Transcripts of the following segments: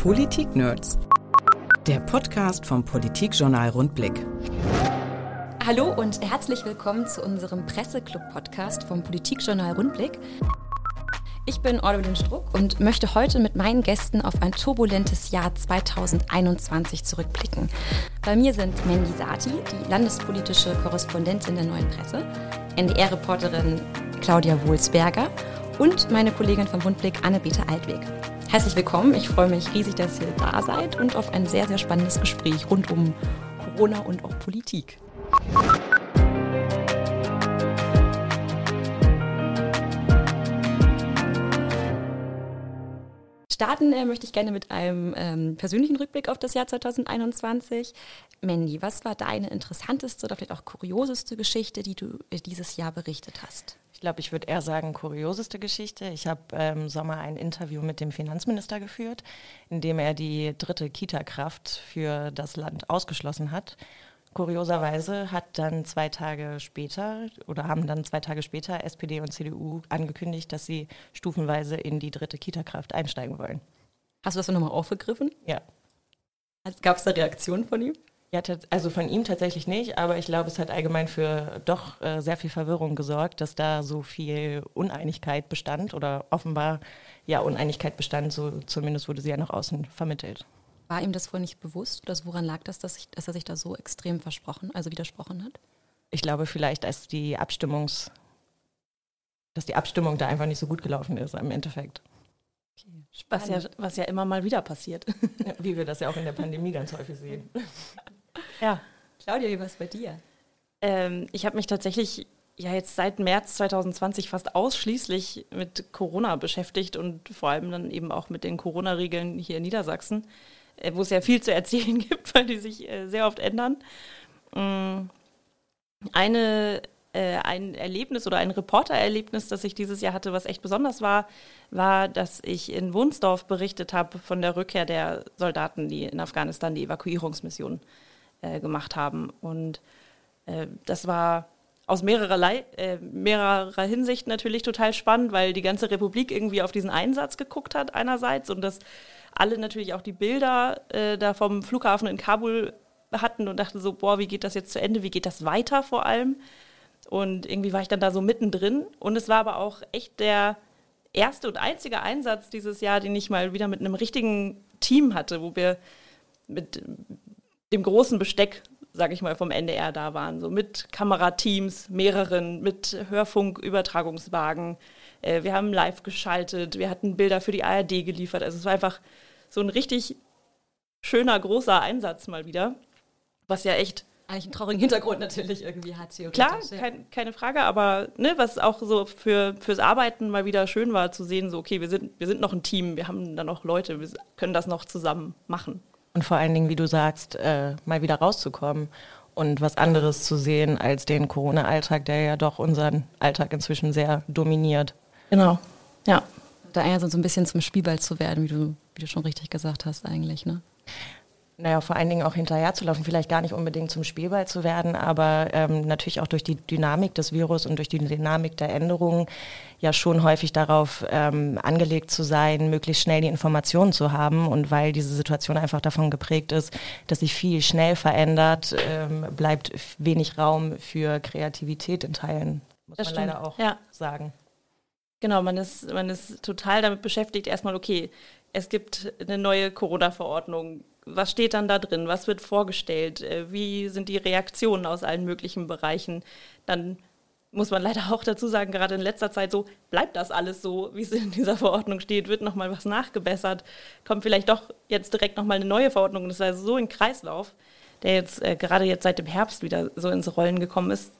Politik-Nerds. Der Podcast vom Politikjournal Rundblick. Hallo und herzlich willkommen zu unserem Presseclub-Podcast vom Politikjournal Rundblick. Ich bin Orwin Struck und möchte heute mit meinen Gästen auf ein turbulentes Jahr 2021 zurückblicken. Bei mir sind Mandy Sati, die landespolitische Korrespondentin der Neuen Presse, NDR-Reporterin Claudia Wohlsberger und meine Kollegin vom Rundblick Anne-Bete Altweg. Herzlich willkommen. Ich freue mich riesig, dass ihr da seid und auf ein sehr, sehr spannendes Gespräch rund um Corona und auch Politik. Starten äh, möchte ich gerne mit einem ähm, persönlichen Rückblick auf das Jahr 2021. Mandy, was war deine interessanteste oder vielleicht auch kurioseste Geschichte, die du äh, dieses Jahr berichtet hast? Ich glaube, ich würde eher sagen, kurioseste Geschichte. Ich habe im Sommer ein Interview mit dem Finanzminister geführt, in dem er die dritte Kita-Kraft für das Land ausgeschlossen hat. Kurioserweise hat dann zwei Tage später oder haben dann zwei Tage später SPD und CDU angekündigt, dass sie stufenweise in die dritte Kita-Kraft einsteigen wollen. Hast du das nochmal aufgegriffen? Ja. Gab es da Reaktionen von ihm? Ja, also von ihm tatsächlich nicht, aber ich glaube, es hat allgemein für doch äh, sehr viel Verwirrung gesorgt, dass da so viel Uneinigkeit bestand oder offenbar ja Uneinigkeit bestand, so zumindest wurde sie ja nach außen vermittelt. War ihm das vorher nicht bewusst? Oder woran lag das, dass, ich, dass er sich da so extrem versprochen, also widersprochen hat? Ich glaube vielleicht, als die Abstimmungs, dass die Abstimmung da einfach nicht so gut gelaufen ist im Endeffekt. Okay. Was, ja, was ja immer mal wieder passiert. Wie wir das ja auch in der Pandemie ganz häufig sehen. Ja. Claudia, wie war es bei dir? Ähm, ich habe mich tatsächlich ja jetzt seit März 2020 fast ausschließlich mit Corona beschäftigt und vor allem dann eben auch mit den Corona-Regeln hier in Niedersachsen, äh, wo es ja viel zu erzählen gibt, weil die sich äh, sehr oft ändern. Ähm, eine, äh, ein Erlebnis oder ein Reportererlebnis, das ich dieses Jahr hatte, was echt besonders war, war, dass ich in Wunsdorf berichtet habe von der Rückkehr der Soldaten, die in Afghanistan die Evakuierungsmission äh, gemacht haben. Und äh, das war aus mehrererlei, äh, mehrerer Hinsicht natürlich total spannend, weil die ganze Republik irgendwie auf diesen Einsatz geguckt hat einerseits und dass alle natürlich auch die Bilder äh, da vom Flughafen in Kabul hatten und dachten so, boah, wie geht das jetzt zu Ende, wie geht das weiter vor allem? Und irgendwie war ich dann da so mittendrin und es war aber auch echt der erste und einzige Einsatz dieses Jahr, den ich mal wieder mit einem richtigen Team hatte, wo wir mit dem großen Besteck, sage ich mal, vom NDR da waren. So mit Kamerateams, mehreren, mit Hörfunkübertragungswagen. Äh, wir haben live geschaltet, wir hatten Bilder für die ARD geliefert. Also es war einfach so ein richtig schöner, großer Einsatz mal wieder, was ja echt eigentlich einen traurigen Hintergrund natürlich irgendwie hat. Klar, kein, keine Frage, aber ne, was auch so für, fürs Arbeiten mal wieder schön war zu sehen, so okay, wir sind, wir sind noch ein Team, wir haben da noch Leute, wir können das noch zusammen machen. Und vor allen Dingen, wie du sagst, äh, mal wieder rauszukommen und was anderes zu sehen als den Corona-Alltag, der ja doch unseren Alltag inzwischen sehr dominiert. Genau, ja. Da eher so ein bisschen zum Spielball zu werden, wie du, wie du schon richtig gesagt hast eigentlich, ne? Naja, vor allen Dingen auch hinterher zu laufen, vielleicht gar nicht unbedingt zum Spielball zu werden, aber ähm, natürlich auch durch die Dynamik des Virus und durch die Dynamik der Änderungen ja schon häufig darauf ähm, angelegt zu sein, möglichst schnell die Informationen zu haben. Und weil diese Situation einfach davon geprägt ist, dass sich viel schnell verändert, ähm, bleibt wenig Raum für Kreativität in Teilen, muss das man stimmt. leider auch ja. sagen. Genau, man ist, man ist total damit beschäftigt, erstmal, okay, es gibt eine neue Corona-Verordnung was steht dann da drin? Was wird vorgestellt? Äh, wie sind die Reaktionen aus allen möglichen Bereichen? Dann muss man leider auch dazu sagen, gerade in letzter Zeit so, bleibt das alles so, wie es in dieser Verordnung steht, wird nochmal was nachgebessert, kommt vielleicht doch jetzt direkt nochmal eine neue Verordnung. Das ist also so ein Kreislauf, der jetzt äh, gerade jetzt seit dem Herbst wieder so ins Rollen gekommen ist.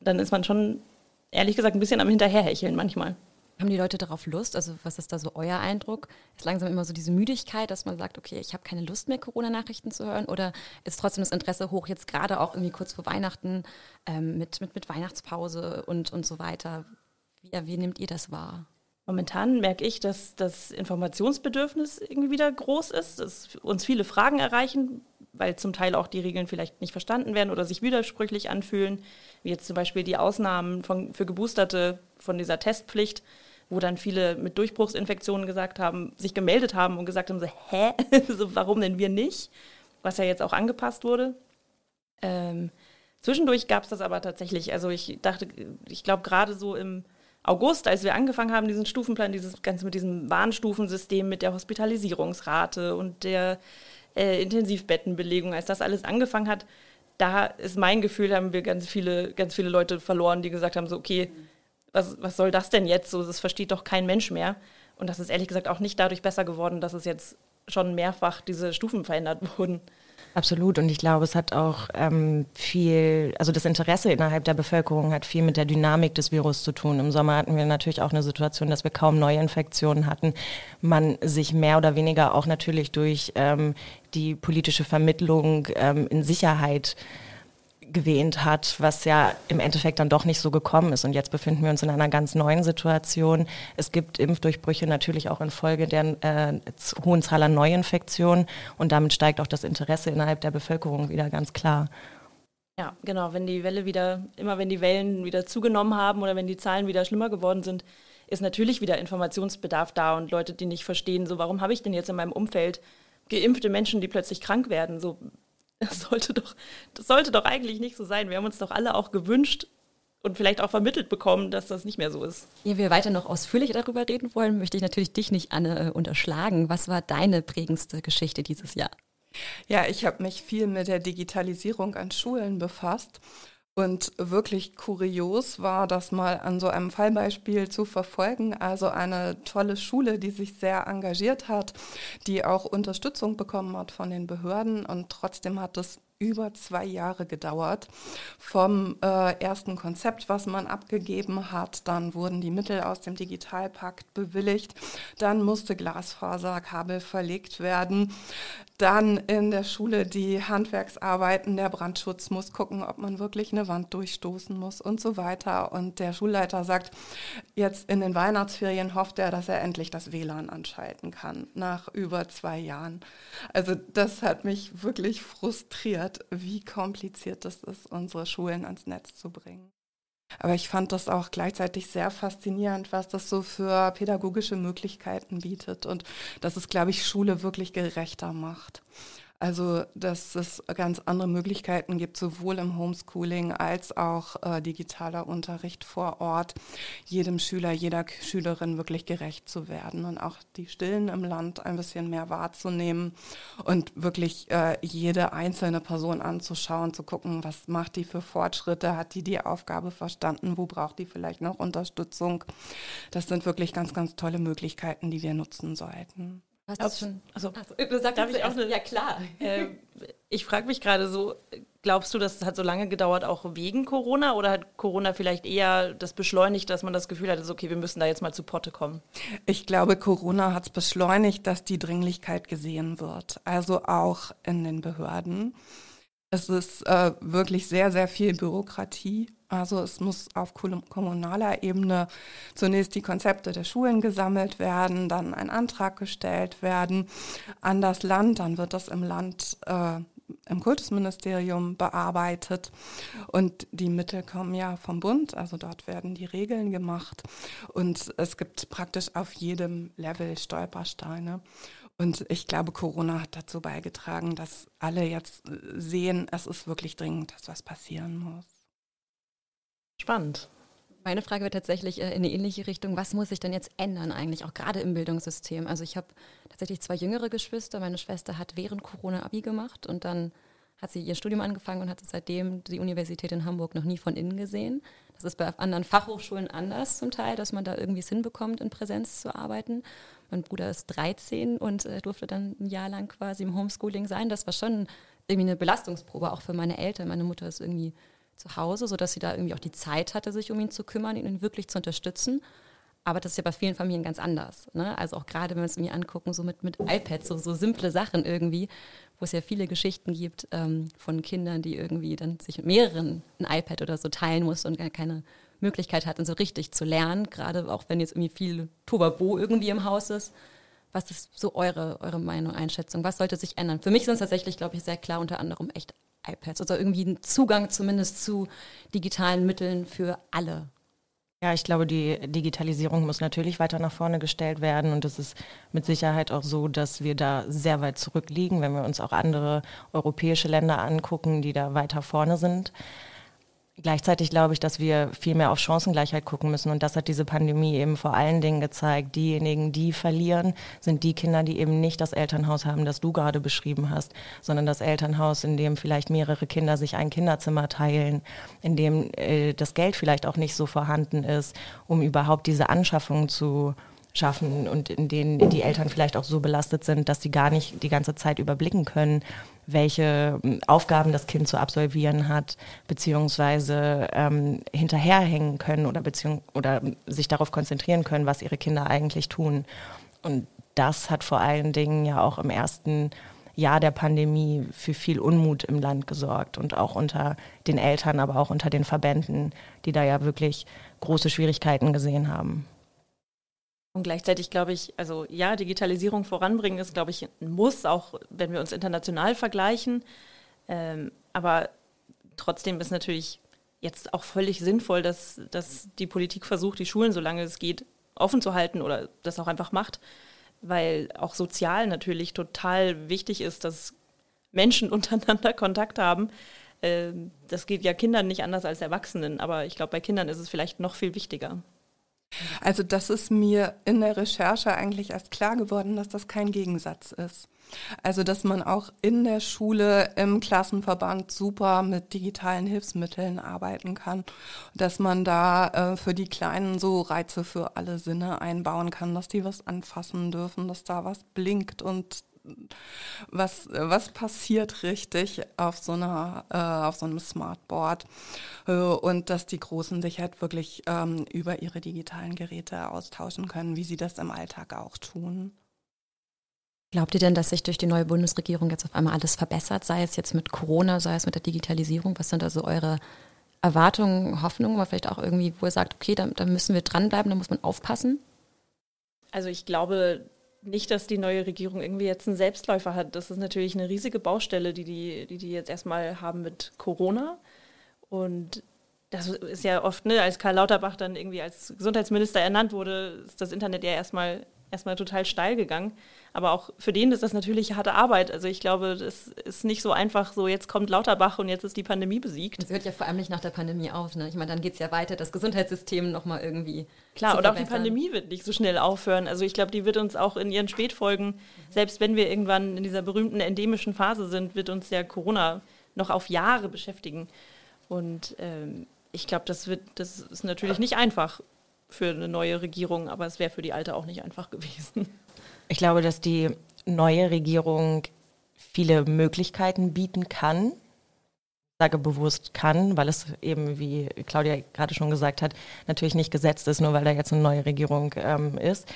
Dann ist man schon, ehrlich gesagt, ein bisschen am Hinterherhecheln manchmal. Haben die Leute darauf Lust? Also was ist da so euer Eindruck? Ist langsam immer so diese Müdigkeit, dass man sagt, okay, ich habe keine Lust mehr, Corona-Nachrichten zu hören? Oder ist trotzdem das Interesse hoch, jetzt gerade auch irgendwie kurz vor Weihnachten ähm, mit, mit, mit Weihnachtspause und, und so weiter? Wie, wie nehmt ihr das wahr? Momentan merke ich, dass das Informationsbedürfnis irgendwie wieder groß ist, dass uns viele Fragen erreichen, weil zum Teil auch die Regeln vielleicht nicht verstanden werden oder sich widersprüchlich anfühlen, wie jetzt zum Beispiel die Ausnahmen von, für Geboosterte von dieser Testpflicht wo dann viele mit Durchbruchsinfektionen gesagt haben, sich gemeldet haben und gesagt haben, so, hä, so, warum denn wir nicht? Was ja jetzt auch angepasst wurde. Ähm, zwischendurch gab es das aber tatsächlich. Also ich dachte, ich glaube gerade so im August, als wir angefangen haben, diesen Stufenplan, dieses Ganze mit diesem Warnstufensystem, mit der Hospitalisierungsrate und der äh, Intensivbettenbelegung, als das alles angefangen hat, da ist mein Gefühl, haben wir ganz viele, ganz viele Leute verloren, die gesagt haben, so, okay, was, was soll das denn jetzt? So, das versteht doch kein Mensch mehr. Und das ist ehrlich gesagt auch nicht dadurch besser geworden, dass es jetzt schon mehrfach diese Stufen verändert wurden. Absolut. Und ich glaube, es hat auch ähm, viel, also das Interesse innerhalb der Bevölkerung hat viel mit der Dynamik des Virus zu tun. Im Sommer hatten wir natürlich auch eine Situation, dass wir kaum neue Infektionen hatten. Man sich mehr oder weniger auch natürlich durch ähm, die politische Vermittlung ähm, in Sicherheit gewähnt hat, was ja im Endeffekt dann doch nicht so gekommen ist. Und jetzt befinden wir uns in einer ganz neuen Situation. Es gibt Impfdurchbrüche natürlich auch infolge der äh, hohen Zahl an Neuinfektionen und damit steigt auch das Interesse innerhalb der Bevölkerung wieder ganz klar. Ja, genau. Wenn die Welle wieder, immer wenn die Wellen wieder zugenommen haben oder wenn die Zahlen wieder schlimmer geworden sind, ist natürlich wieder Informationsbedarf da und Leute, die nicht verstehen, so warum habe ich denn jetzt in meinem Umfeld geimpfte Menschen, die plötzlich krank werden? So, das sollte doch, das sollte doch eigentlich nicht so sein. Wir haben uns doch alle auch gewünscht und vielleicht auch vermittelt bekommen, dass das nicht mehr so ist. Ehe wir weiter noch ausführlich darüber reden wollen, möchte ich natürlich dich nicht, Anne, äh, unterschlagen. Was war deine prägendste Geschichte dieses Jahr? Ja, ich habe mich viel mit der Digitalisierung an Schulen befasst und wirklich kurios war, das mal an so einem Fallbeispiel zu verfolgen. Also eine tolle Schule, die sich sehr engagiert hat, die auch Unterstützung bekommen hat von den Behörden und trotzdem hat es über zwei Jahre gedauert. Vom äh, ersten Konzept, was man abgegeben hat, dann wurden die Mittel aus dem Digitalpakt bewilligt, dann musste Glasfaserkabel verlegt werden, dann in der Schule die Handwerksarbeiten, der Brandschutz muss gucken, ob man wirklich eine Wand durchstoßen muss und so weiter. Und der Schulleiter sagt, jetzt in den Weihnachtsferien hofft er, dass er endlich das WLAN anschalten kann, nach über zwei Jahren. Also das hat mich wirklich frustriert, wie kompliziert es ist, unsere Schulen ans Netz zu bringen. Aber ich fand das auch gleichzeitig sehr faszinierend, was das so für pädagogische Möglichkeiten bietet und dass es, glaube ich, Schule wirklich gerechter macht. Also, dass es ganz andere Möglichkeiten gibt, sowohl im Homeschooling als auch äh, digitaler Unterricht vor Ort, jedem Schüler, jeder Schülerin wirklich gerecht zu werden und auch die Stillen im Land ein bisschen mehr wahrzunehmen und wirklich äh, jede einzelne Person anzuschauen, zu gucken, was macht die für Fortschritte, hat die die Aufgabe verstanden, wo braucht die vielleicht noch Unterstützung. Das sind wirklich ganz, ganz tolle Möglichkeiten, die wir nutzen sollten. Hast du schon? Also, also darf ich auch eine, Ja, klar. Äh, ich frage mich gerade so, glaubst du, das hat so lange gedauert auch wegen Corona oder hat Corona vielleicht eher das beschleunigt, dass man das Gefühl hatte, okay, wir müssen da jetzt mal zu Potte kommen? Ich glaube, Corona hat es beschleunigt, dass die Dringlichkeit gesehen wird. Also auch in den Behörden. Es ist äh, wirklich sehr, sehr viel Bürokratie also es muss auf kommunaler Ebene zunächst die Konzepte der Schulen gesammelt werden, dann ein Antrag gestellt werden an das Land, dann wird das im Land äh, im Kultusministerium bearbeitet und die Mittel kommen ja vom Bund, also dort werden die Regeln gemacht und es gibt praktisch auf jedem Level Stolpersteine. Und ich glaube, Corona hat dazu beigetragen, dass alle jetzt sehen, es ist wirklich dringend, dass was passieren muss. Spannend. Meine Frage wird tatsächlich äh, in eine ähnliche Richtung. Was muss sich denn jetzt ändern eigentlich, auch gerade im Bildungssystem? Also ich habe tatsächlich zwei jüngere Geschwister. Meine Schwester hat während Corona Abi gemacht und dann hat sie ihr Studium angefangen und hat seitdem die Universität in Hamburg noch nie von innen gesehen. Das ist bei anderen Fachhochschulen anders zum Teil, dass man da irgendwie es hinbekommt, in Präsenz zu arbeiten. Mein Bruder ist 13 und äh, durfte dann ein Jahr lang quasi im Homeschooling sein. Das war schon irgendwie eine Belastungsprobe, auch für meine Eltern. Meine Mutter ist irgendwie zu Hause, sodass sie da irgendwie auch die Zeit hatte, sich um ihn zu kümmern, ihn wirklich zu unterstützen. Aber das ist ja bei vielen Familien ganz anders. Ne? Also auch gerade, wenn wir es irgendwie angucken, so mit, mit iPads, so, so simple Sachen irgendwie, wo es ja viele Geschichten gibt ähm, von Kindern, die irgendwie dann sich mit mehreren ein iPad oder so teilen mussten und gar keine Möglichkeit hatten, so richtig zu lernen, gerade auch wenn jetzt irgendwie viel Tobabo irgendwie im Haus ist. Was ist so eure, eure Meinung, Einschätzung? Was sollte sich ändern? Für mich sind es tatsächlich, glaube ich, sehr klar unter anderem echt iPads oder irgendwie einen Zugang zumindest zu digitalen Mitteln für alle. Ja, ich glaube, die Digitalisierung muss natürlich weiter nach vorne gestellt werden und es ist mit Sicherheit auch so, dass wir da sehr weit zurückliegen, wenn wir uns auch andere europäische Länder angucken, die da weiter vorne sind. Gleichzeitig glaube ich, dass wir viel mehr auf Chancengleichheit gucken müssen. Und das hat diese Pandemie eben vor allen Dingen gezeigt. Diejenigen, die verlieren, sind die Kinder, die eben nicht das Elternhaus haben, das du gerade beschrieben hast, sondern das Elternhaus, in dem vielleicht mehrere Kinder sich ein Kinderzimmer teilen, in dem äh, das Geld vielleicht auch nicht so vorhanden ist, um überhaupt diese Anschaffung zu schaffen und in denen die Eltern vielleicht auch so belastet sind, dass sie gar nicht die ganze Zeit überblicken können, welche hm, Aufgaben das Kind zu absolvieren hat, beziehungsweise ähm, hinterherhängen können oder, beziehung oder sich darauf konzentrieren können, was ihre Kinder eigentlich tun. Und das hat vor allen Dingen ja auch im ersten Jahr der Pandemie für viel Unmut im Land gesorgt und auch unter den Eltern, aber auch unter den Verbänden, die da ja wirklich große Schwierigkeiten gesehen haben. Und gleichzeitig glaube ich, also ja, Digitalisierung voranbringen ist, glaube ich, ein Muss, auch wenn wir uns international vergleichen. Ähm, aber trotzdem ist natürlich jetzt auch völlig sinnvoll, dass, dass die Politik versucht, die Schulen, solange es geht, offen zu halten oder das auch einfach macht, weil auch sozial natürlich total wichtig ist, dass Menschen untereinander Kontakt haben. Ähm, das geht ja Kindern nicht anders als Erwachsenen, aber ich glaube, bei Kindern ist es vielleicht noch viel wichtiger. Also das ist mir in der Recherche eigentlich erst klar geworden, dass das kein Gegensatz ist. Also dass man auch in der Schule im Klassenverband super mit digitalen Hilfsmitteln arbeiten kann, dass man da äh, für die Kleinen so Reize für alle Sinne einbauen kann, dass die was anfassen dürfen, dass da was blinkt und was, was passiert richtig auf so einer, äh, auf so einem Smartboard äh, und dass die Großen sich halt wirklich ähm, über ihre digitalen Geräte austauschen können, wie sie das im Alltag auch tun. Glaubt ihr denn, dass sich durch die neue Bundesregierung jetzt auf einmal alles verbessert, sei es jetzt mit Corona, sei es mit der Digitalisierung? Was sind also eure Erwartungen, Hoffnungen, aber vielleicht auch irgendwie, wo ihr sagt, okay, da, da müssen wir dranbleiben, da muss man aufpassen? Also ich glaube, nicht, dass die neue Regierung irgendwie jetzt einen Selbstläufer hat. Das ist natürlich eine riesige Baustelle, die die, die, die jetzt erstmal haben mit Corona. Und das ist ja oft, ne, als Karl Lauterbach dann irgendwie als Gesundheitsminister ernannt wurde, ist das Internet ja erstmal erstmal total steil gegangen. Aber auch für den ist das natürlich harte Arbeit. Also ich glaube, das ist nicht so einfach, so jetzt kommt Lauterbach und jetzt ist die Pandemie besiegt. Das hört ja vor allem nicht nach der Pandemie auf. Ne? Ich meine, dann geht es ja weiter, das Gesundheitssystem nochmal irgendwie. Klar, und auch die Pandemie wird nicht so schnell aufhören. Also ich glaube, die wird uns auch in ihren Spätfolgen, selbst wenn wir irgendwann in dieser berühmten endemischen Phase sind, wird uns ja Corona noch auf Jahre beschäftigen. Und ähm, ich glaube, das wird, das ist natürlich nicht einfach für eine neue Regierung, aber es wäre für die alte auch nicht einfach gewesen. Ich glaube, dass die neue Regierung viele Möglichkeiten bieten kann. Ich sage bewusst kann, weil es eben, wie Claudia gerade schon gesagt hat, natürlich nicht gesetzt ist, nur weil da jetzt eine neue Regierung ähm, ist.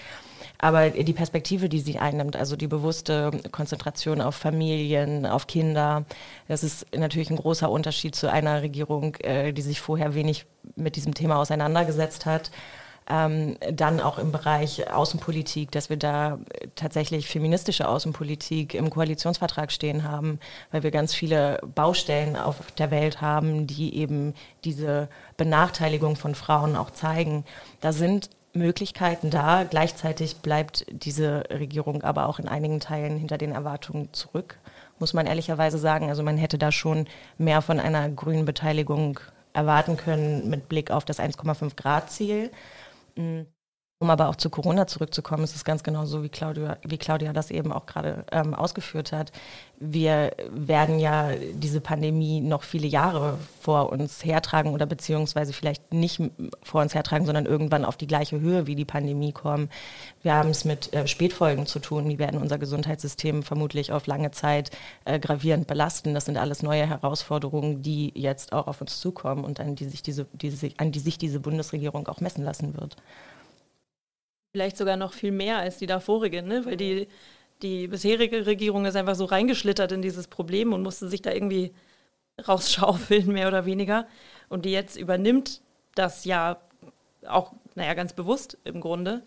Aber die Perspektive, die sie einnimmt, also die bewusste Konzentration auf Familien, auf Kinder, das ist natürlich ein großer Unterschied zu einer Regierung, äh, die sich vorher wenig mit diesem Thema auseinandergesetzt hat ähm, dann auch im Bereich Außenpolitik, dass wir da tatsächlich feministische Außenpolitik im Koalitionsvertrag stehen haben, weil wir ganz viele Baustellen auf der Welt haben, die eben diese Benachteiligung von Frauen auch zeigen. Da sind Möglichkeiten da. Gleichzeitig bleibt diese Regierung aber auch in einigen Teilen hinter den Erwartungen zurück, muss man ehrlicherweise sagen. Also man hätte da schon mehr von einer grünen Beteiligung erwarten können mit Blick auf das 1,5 Grad Ziel. 嗯 Um aber auch zu Corona zurückzukommen, ist es ganz genau so, wie Claudia, wie Claudia das eben auch gerade ähm, ausgeführt hat. Wir werden ja diese Pandemie noch viele Jahre vor uns hertragen oder beziehungsweise vielleicht nicht vor uns hertragen, sondern irgendwann auf die gleiche Höhe wie die Pandemie kommen. Wir haben es mit äh, Spätfolgen zu tun. Die werden unser Gesundheitssystem vermutlich auf lange Zeit äh, gravierend belasten. Das sind alles neue Herausforderungen, die jetzt auch auf uns zukommen und an die sich diese, diese, an die sich diese Bundesregierung auch messen lassen wird vielleicht sogar noch viel mehr als die davorige, ne? weil die, die bisherige Regierung ist einfach so reingeschlittert in dieses Problem und musste sich da irgendwie rausschaufeln, mehr oder weniger. Und die jetzt übernimmt das ja auch, naja, ganz bewusst im Grunde.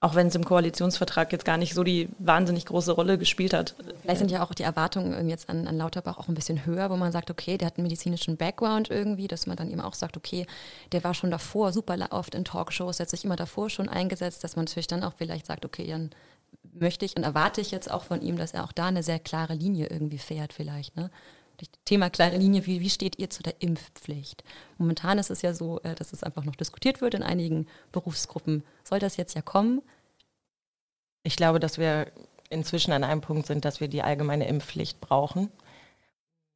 Auch wenn es im Koalitionsvertrag jetzt gar nicht so die wahnsinnig große Rolle gespielt hat. Vielleicht sind ja auch die Erwartungen jetzt an, an Lauterbach auch ein bisschen höher, wo man sagt, okay, der hat einen medizinischen Background irgendwie, dass man dann eben auch sagt, okay, der war schon davor super oft in Talkshows, hat sich immer davor schon eingesetzt, dass man natürlich dann auch vielleicht sagt, okay, dann möchte ich und erwarte ich jetzt auch von ihm, dass er auch da eine sehr klare Linie irgendwie fährt vielleicht. Ne? Thema klare Linie, wie, wie steht ihr zu der Impfpflicht? Momentan ist es ja so, äh, dass es einfach noch diskutiert wird in einigen Berufsgruppen. Soll das jetzt ja kommen? Ich glaube, dass wir inzwischen an einem Punkt sind, dass wir die allgemeine Impfpflicht brauchen.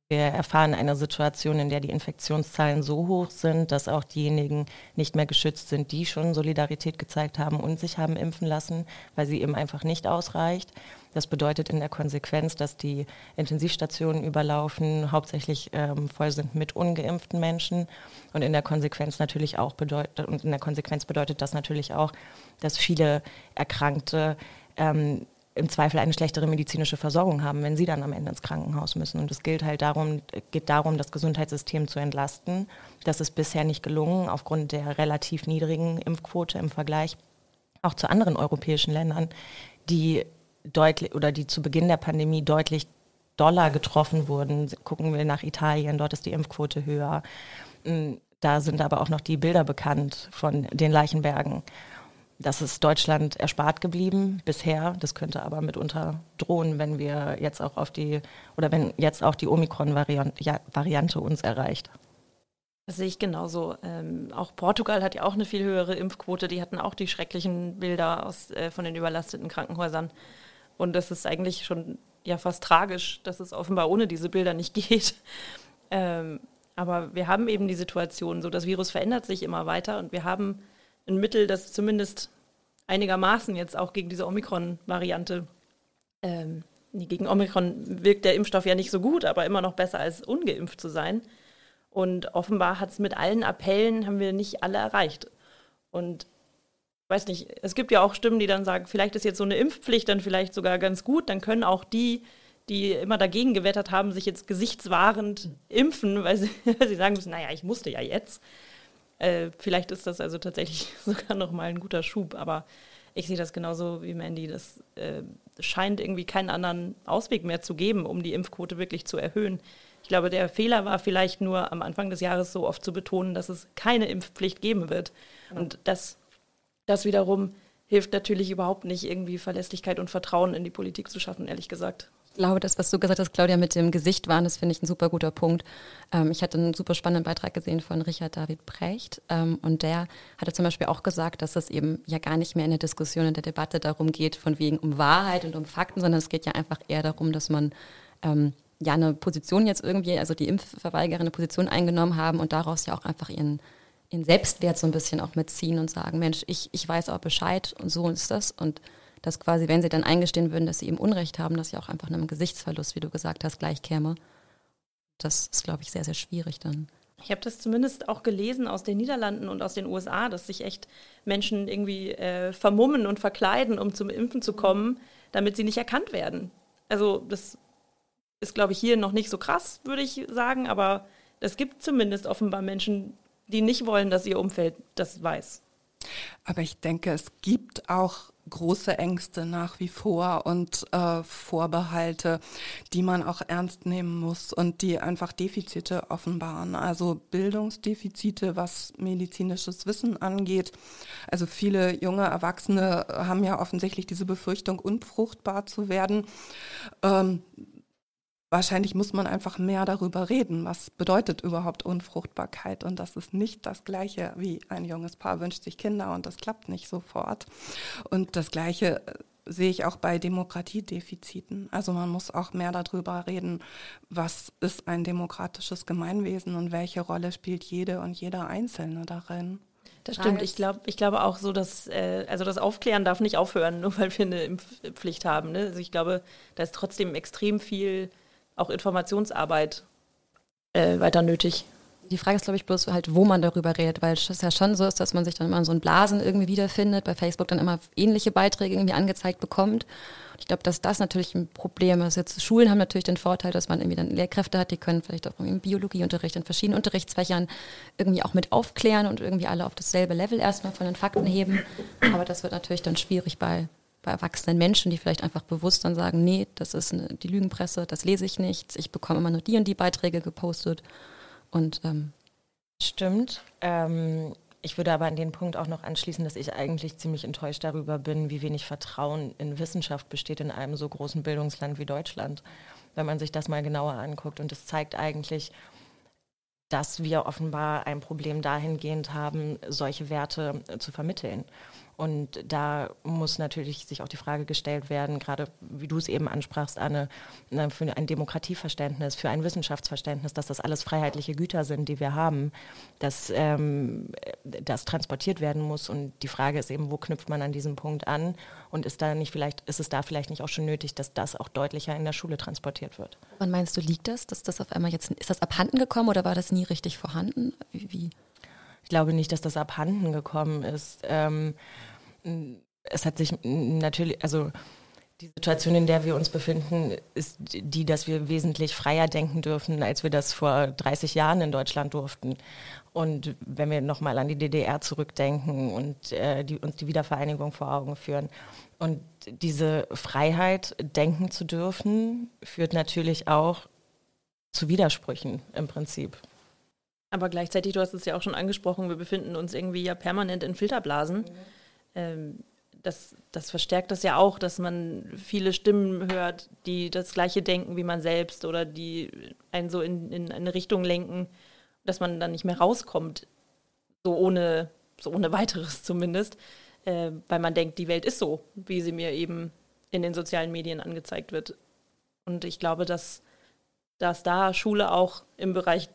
Wir erfahren eine Situation, in der die Infektionszahlen so hoch sind, dass auch diejenigen nicht mehr geschützt sind, die schon Solidarität gezeigt haben und sich haben impfen lassen, weil sie eben einfach nicht ausreicht. Das bedeutet in der Konsequenz, dass die Intensivstationen überlaufen, hauptsächlich ähm, voll sind mit ungeimpften Menschen und in der Konsequenz natürlich auch bedeutet und in der Konsequenz bedeutet das natürlich auch, dass viele Erkrankte ähm, im Zweifel eine schlechtere medizinische Versorgung haben, wenn sie dann am Ende ins Krankenhaus müssen. Und es gilt halt darum, geht darum, das Gesundheitssystem zu entlasten. Das ist bisher nicht gelungen, aufgrund der relativ niedrigen Impfquote im Vergleich auch zu anderen europäischen Ländern, die deutlich oder die zu Beginn der Pandemie deutlich doller getroffen wurden. Gucken wir nach Italien, dort ist die Impfquote höher. Da sind aber auch noch die Bilder bekannt von den Leichenbergen. Das ist Deutschland erspart geblieben bisher. Das könnte aber mitunter drohen, wenn wir jetzt auch auf die oder wenn jetzt auch die Omikron-Variante uns erreicht. Das sehe ich genauso. Ähm, auch Portugal hat ja auch eine viel höhere Impfquote. Die hatten auch die schrecklichen Bilder aus, äh, von den überlasteten Krankenhäusern. Und das ist eigentlich schon ja fast tragisch, dass es offenbar ohne diese Bilder nicht geht. Ähm, aber wir haben eben die Situation, so das Virus verändert sich immer weiter und wir haben ein Mittel, das zumindest einigermaßen jetzt auch gegen diese Omikron-Variante, ähm, gegen Omikron wirkt der Impfstoff ja nicht so gut, aber immer noch besser als ungeimpft zu sein. Und offenbar hat es mit allen Appellen, haben wir nicht alle erreicht. Und weiß nicht, es gibt ja auch Stimmen, die dann sagen, vielleicht ist jetzt so eine Impfpflicht dann vielleicht sogar ganz gut, dann können auch die, die immer dagegen gewettert haben, sich jetzt gesichtswahrend impfen, weil sie, weil sie sagen müssen, naja, ich musste ja jetzt. Äh, vielleicht ist das also tatsächlich sogar nochmal ein guter Schub, aber ich sehe das genauso wie Mandy. Das äh, scheint irgendwie keinen anderen Ausweg mehr zu geben, um die Impfquote wirklich zu erhöhen. Ich glaube, der Fehler war vielleicht nur am Anfang des Jahres so oft zu betonen, dass es keine Impfpflicht geben wird. Und das, das wiederum hilft natürlich überhaupt nicht, irgendwie Verlässlichkeit und Vertrauen in die Politik zu schaffen, ehrlich gesagt. Ich glaube, das, was du gesagt hast, Claudia, mit dem Gesicht waren, das finde ich ein super guter Punkt. Ähm, ich hatte einen super spannenden Beitrag gesehen von Richard David Precht ähm, und der hatte zum Beispiel auch gesagt, dass es eben ja gar nicht mehr in der Diskussion, in der Debatte darum geht, von wegen um Wahrheit und um Fakten, sondern es geht ja einfach eher darum, dass man ähm, ja eine Position jetzt irgendwie, also die Impfverweigerer eine Position eingenommen haben und daraus ja auch einfach ihren, ihren Selbstwert so ein bisschen auch mitziehen und sagen, Mensch, ich, ich weiß auch Bescheid und so ist das und dass quasi, wenn sie dann eingestehen würden, dass sie eben Unrecht haben, dass sie auch einfach einem Gesichtsverlust, wie du gesagt hast, gleich käme. Das ist, glaube ich, sehr, sehr schwierig dann. Ich habe das zumindest auch gelesen aus den Niederlanden und aus den USA, dass sich echt Menschen irgendwie äh, vermummen und verkleiden, um zum Impfen zu kommen, damit sie nicht erkannt werden. Also das ist, glaube ich, hier noch nicht so krass, würde ich sagen, aber es gibt zumindest offenbar Menschen, die nicht wollen, dass ihr Umfeld das weiß. Aber ich denke, es gibt auch große Ängste nach wie vor und äh, Vorbehalte, die man auch ernst nehmen muss und die einfach Defizite offenbaren. Also Bildungsdefizite, was medizinisches Wissen angeht. Also viele junge Erwachsene haben ja offensichtlich diese Befürchtung, unfruchtbar zu werden. Ähm, Wahrscheinlich muss man einfach mehr darüber reden, was bedeutet überhaupt Unfruchtbarkeit und das ist nicht das gleiche wie ein junges Paar wünscht sich Kinder und das klappt nicht sofort. Und das gleiche äh, sehe ich auch bei Demokratiedefiziten. Also man muss auch mehr darüber reden, was ist ein demokratisches Gemeinwesen und welche Rolle spielt jede und jeder Einzelne darin. Das stimmt. Ich glaube, ich glaube auch so, dass äh, also das Aufklären darf nicht aufhören, nur weil wir eine Impfpflicht haben. Ne? Also ich glaube, da ist trotzdem extrem viel auch Informationsarbeit äh, weiter nötig. Die Frage ist, glaube ich, bloß halt, wo man darüber redet, weil es ja schon so ist, dass man sich dann immer in so einen Blasen irgendwie wiederfindet, bei Facebook dann immer ähnliche Beiträge irgendwie angezeigt bekommt. Ich glaube, dass das natürlich ein Problem ist. Jetzt Schulen haben natürlich den Vorteil, dass man irgendwie dann Lehrkräfte hat, die können vielleicht auch im Biologieunterricht, in verschiedenen Unterrichtsfächern irgendwie auch mit aufklären und irgendwie alle auf dasselbe Level erstmal von den Fakten heben. Aber das wird natürlich dann schwierig bei, bei erwachsenen Menschen, die vielleicht einfach bewusst dann sagen, nee, das ist eine, die Lügenpresse, das lese ich nicht, ich bekomme immer nur die und die Beiträge gepostet. Und ähm, Stimmt. Ähm, ich würde aber an den Punkt auch noch anschließen, dass ich eigentlich ziemlich enttäuscht darüber bin, wie wenig Vertrauen in Wissenschaft besteht in einem so großen Bildungsland wie Deutschland, wenn man sich das mal genauer anguckt. Und es zeigt eigentlich, dass wir offenbar ein Problem dahingehend haben, solche Werte zu vermitteln. Und da muss natürlich sich auch die Frage gestellt werden, gerade wie du es eben ansprachst, Anne, für ein Demokratieverständnis, für ein Wissenschaftsverständnis, dass das alles freiheitliche Güter sind, die wir haben, dass ähm, das transportiert werden muss. Und die Frage ist eben, wo knüpft man an diesem Punkt an? Und ist da nicht vielleicht, ist es da vielleicht nicht auch schon nötig, dass das auch deutlicher in der Schule transportiert wird? Wann meinst du, liegt das, dass das auf einmal jetzt, ist das abhanden gekommen oder war das nie richtig vorhanden? Wie? Glaube nicht, dass das abhanden gekommen ist. Ähm, es hat sich natürlich, also die Situation, in der wir uns befinden, ist die, dass wir wesentlich freier denken dürfen, als wir das vor 30 Jahren in Deutschland durften. Und wenn wir nochmal an die DDR zurückdenken und äh, die, uns die Wiedervereinigung vor Augen führen. Und diese Freiheit, denken zu dürfen, führt natürlich auch zu Widersprüchen im Prinzip. Aber gleichzeitig, du hast es ja auch schon angesprochen, wir befinden uns irgendwie ja permanent in Filterblasen. Mhm ähm, das, das verstärkt das ja auch, dass man viele Stimmen hört, die das Gleiche denken wie man selbst oder die einen so in, in eine Richtung lenken, dass man dann nicht mehr rauskommt, so ohne, so ohne weiteres zumindest, äh, weil man denkt, die Welt ist so, wie sie mir eben in den sozialen Medien angezeigt wird. Und ich glaube, dass, dass da Schule auch im Bereich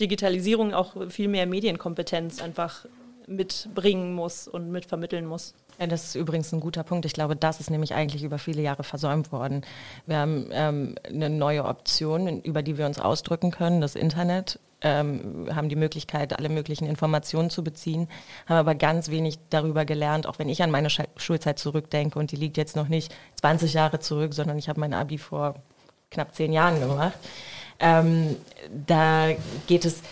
Digitalisierung auch viel mehr Medienkompetenz einfach mitbringen muss und mitvermitteln muss. Ja, das ist übrigens ein guter Punkt. Ich glaube, das ist nämlich eigentlich über viele Jahre versäumt worden. Wir haben ähm, eine neue Option, über die wir uns ausdrücken können, das Internet. Ähm, haben die Möglichkeit, alle möglichen Informationen zu beziehen, haben aber ganz wenig darüber gelernt, auch wenn ich an meine Sch Schulzeit zurückdenke und die liegt jetzt noch nicht 20 Jahre zurück, sondern ich habe mein Abi vor knapp zehn Jahren gemacht. Ähm, da geht es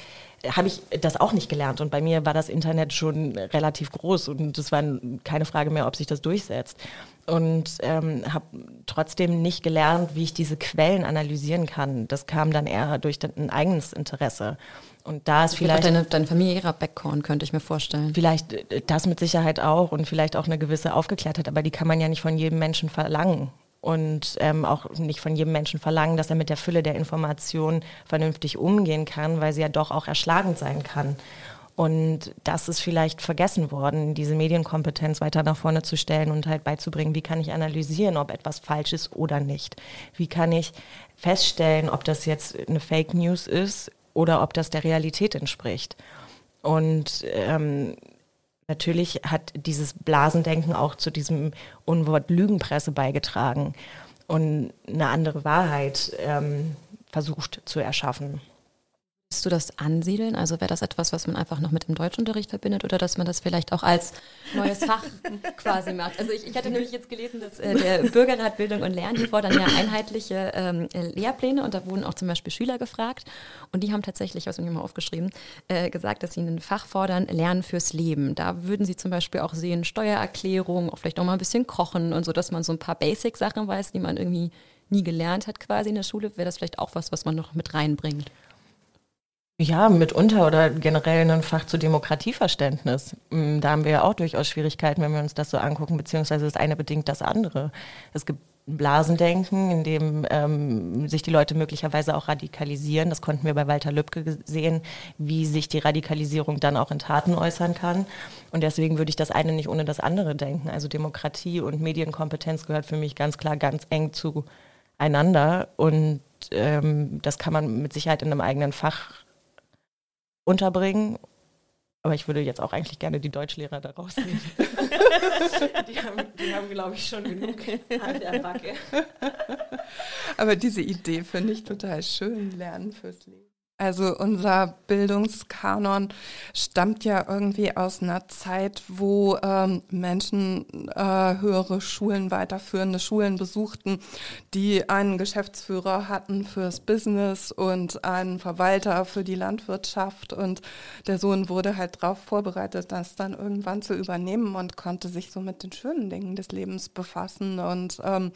habe ich das auch nicht gelernt. Und bei mir war das Internet schon relativ groß und es war keine Frage mehr, ob sich das durchsetzt. Und ähm, habe trotzdem nicht gelernt, wie ich diese Quellen analysieren kann. Das kam dann eher durch ein eigenes Interesse. Und da ist vielleicht. Deine, dein familiärer Background, könnte ich mir vorstellen. Vielleicht äh, das mit Sicherheit auch und vielleicht auch eine gewisse Aufgeklärtheit, aber die kann man ja nicht von jedem Menschen verlangen und ähm, auch nicht von jedem Menschen verlangen, dass er mit der Fülle der Informationen vernünftig umgehen kann, weil sie ja doch auch erschlagend sein kann. Und das ist vielleicht vergessen worden, diese Medienkompetenz weiter nach vorne zu stellen und halt beizubringen, wie kann ich analysieren, ob etwas falsch ist oder nicht. Wie kann ich feststellen, ob das jetzt eine Fake News ist oder ob das der Realität entspricht. Und ähm, Natürlich hat dieses Blasendenken auch zu diesem Unwort Lügenpresse beigetragen und eine andere Wahrheit ähm, versucht zu erschaffen. Würdest du das ansiedeln? Also wäre das etwas, was man einfach noch mit dem Deutschunterricht verbindet oder dass man das vielleicht auch als neues Fach quasi macht? Also ich, ich hatte nämlich jetzt gelesen, dass äh, der Bürgerrat Bildung und Lernen, die fordern ja einheitliche ähm, Lehrpläne und da wurden auch zum Beispiel Schüler gefragt und die haben tatsächlich, was mir mal aufgeschrieben, äh, gesagt, dass sie ein Fach fordern, Lernen fürs Leben. Da würden sie zum Beispiel auch sehen, Steuererklärung, auch vielleicht auch mal ein bisschen kochen und so, dass man so ein paar Basic-Sachen weiß, die man irgendwie nie gelernt hat quasi in der Schule, wäre das vielleicht auch was, was man noch mit reinbringt. Ja, mitunter oder generell ein Fach zu Demokratieverständnis. Mm, da haben wir ja auch durchaus Schwierigkeiten, wenn wir uns das so angucken, beziehungsweise das eine bedingt das andere. Es gibt Blasendenken, in dem ähm, sich die Leute möglicherweise auch radikalisieren. Das konnten wir bei Walter Lübcke sehen, wie sich die Radikalisierung dann auch in Taten äußern kann. Und deswegen würde ich das eine nicht ohne das andere denken. Also Demokratie und Medienkompetenz gehört für mich ganz klar ganz eng zueinander. Und ähm, das kann man mit Sicherheit in einem eigenen Fach unterbringen. Aber ich würde jetzt auch eigentlich gerne die Deutschlehrer da rausnehmen. die haben, die haben glaube ich, schon genug an der Backe. Aber diese Idee finde ich total schön, Lernen fürs Leben. Also unser Bildungskanon stammt ja irgendwie aus einer Zeit, wo ähm, Menschen äh, höhere Schulen, weiterführende Schulen besuchten, die einen Geschäftsführer hatten fürs Business und einen Verwalter für die Landwirtschaft. Und der Sohn wurde halt darauf vorbereitet, das dann irgendwann zu übernehmen und konnte sich so mit den schönen Dingen des Lebens befassen. Und ähm,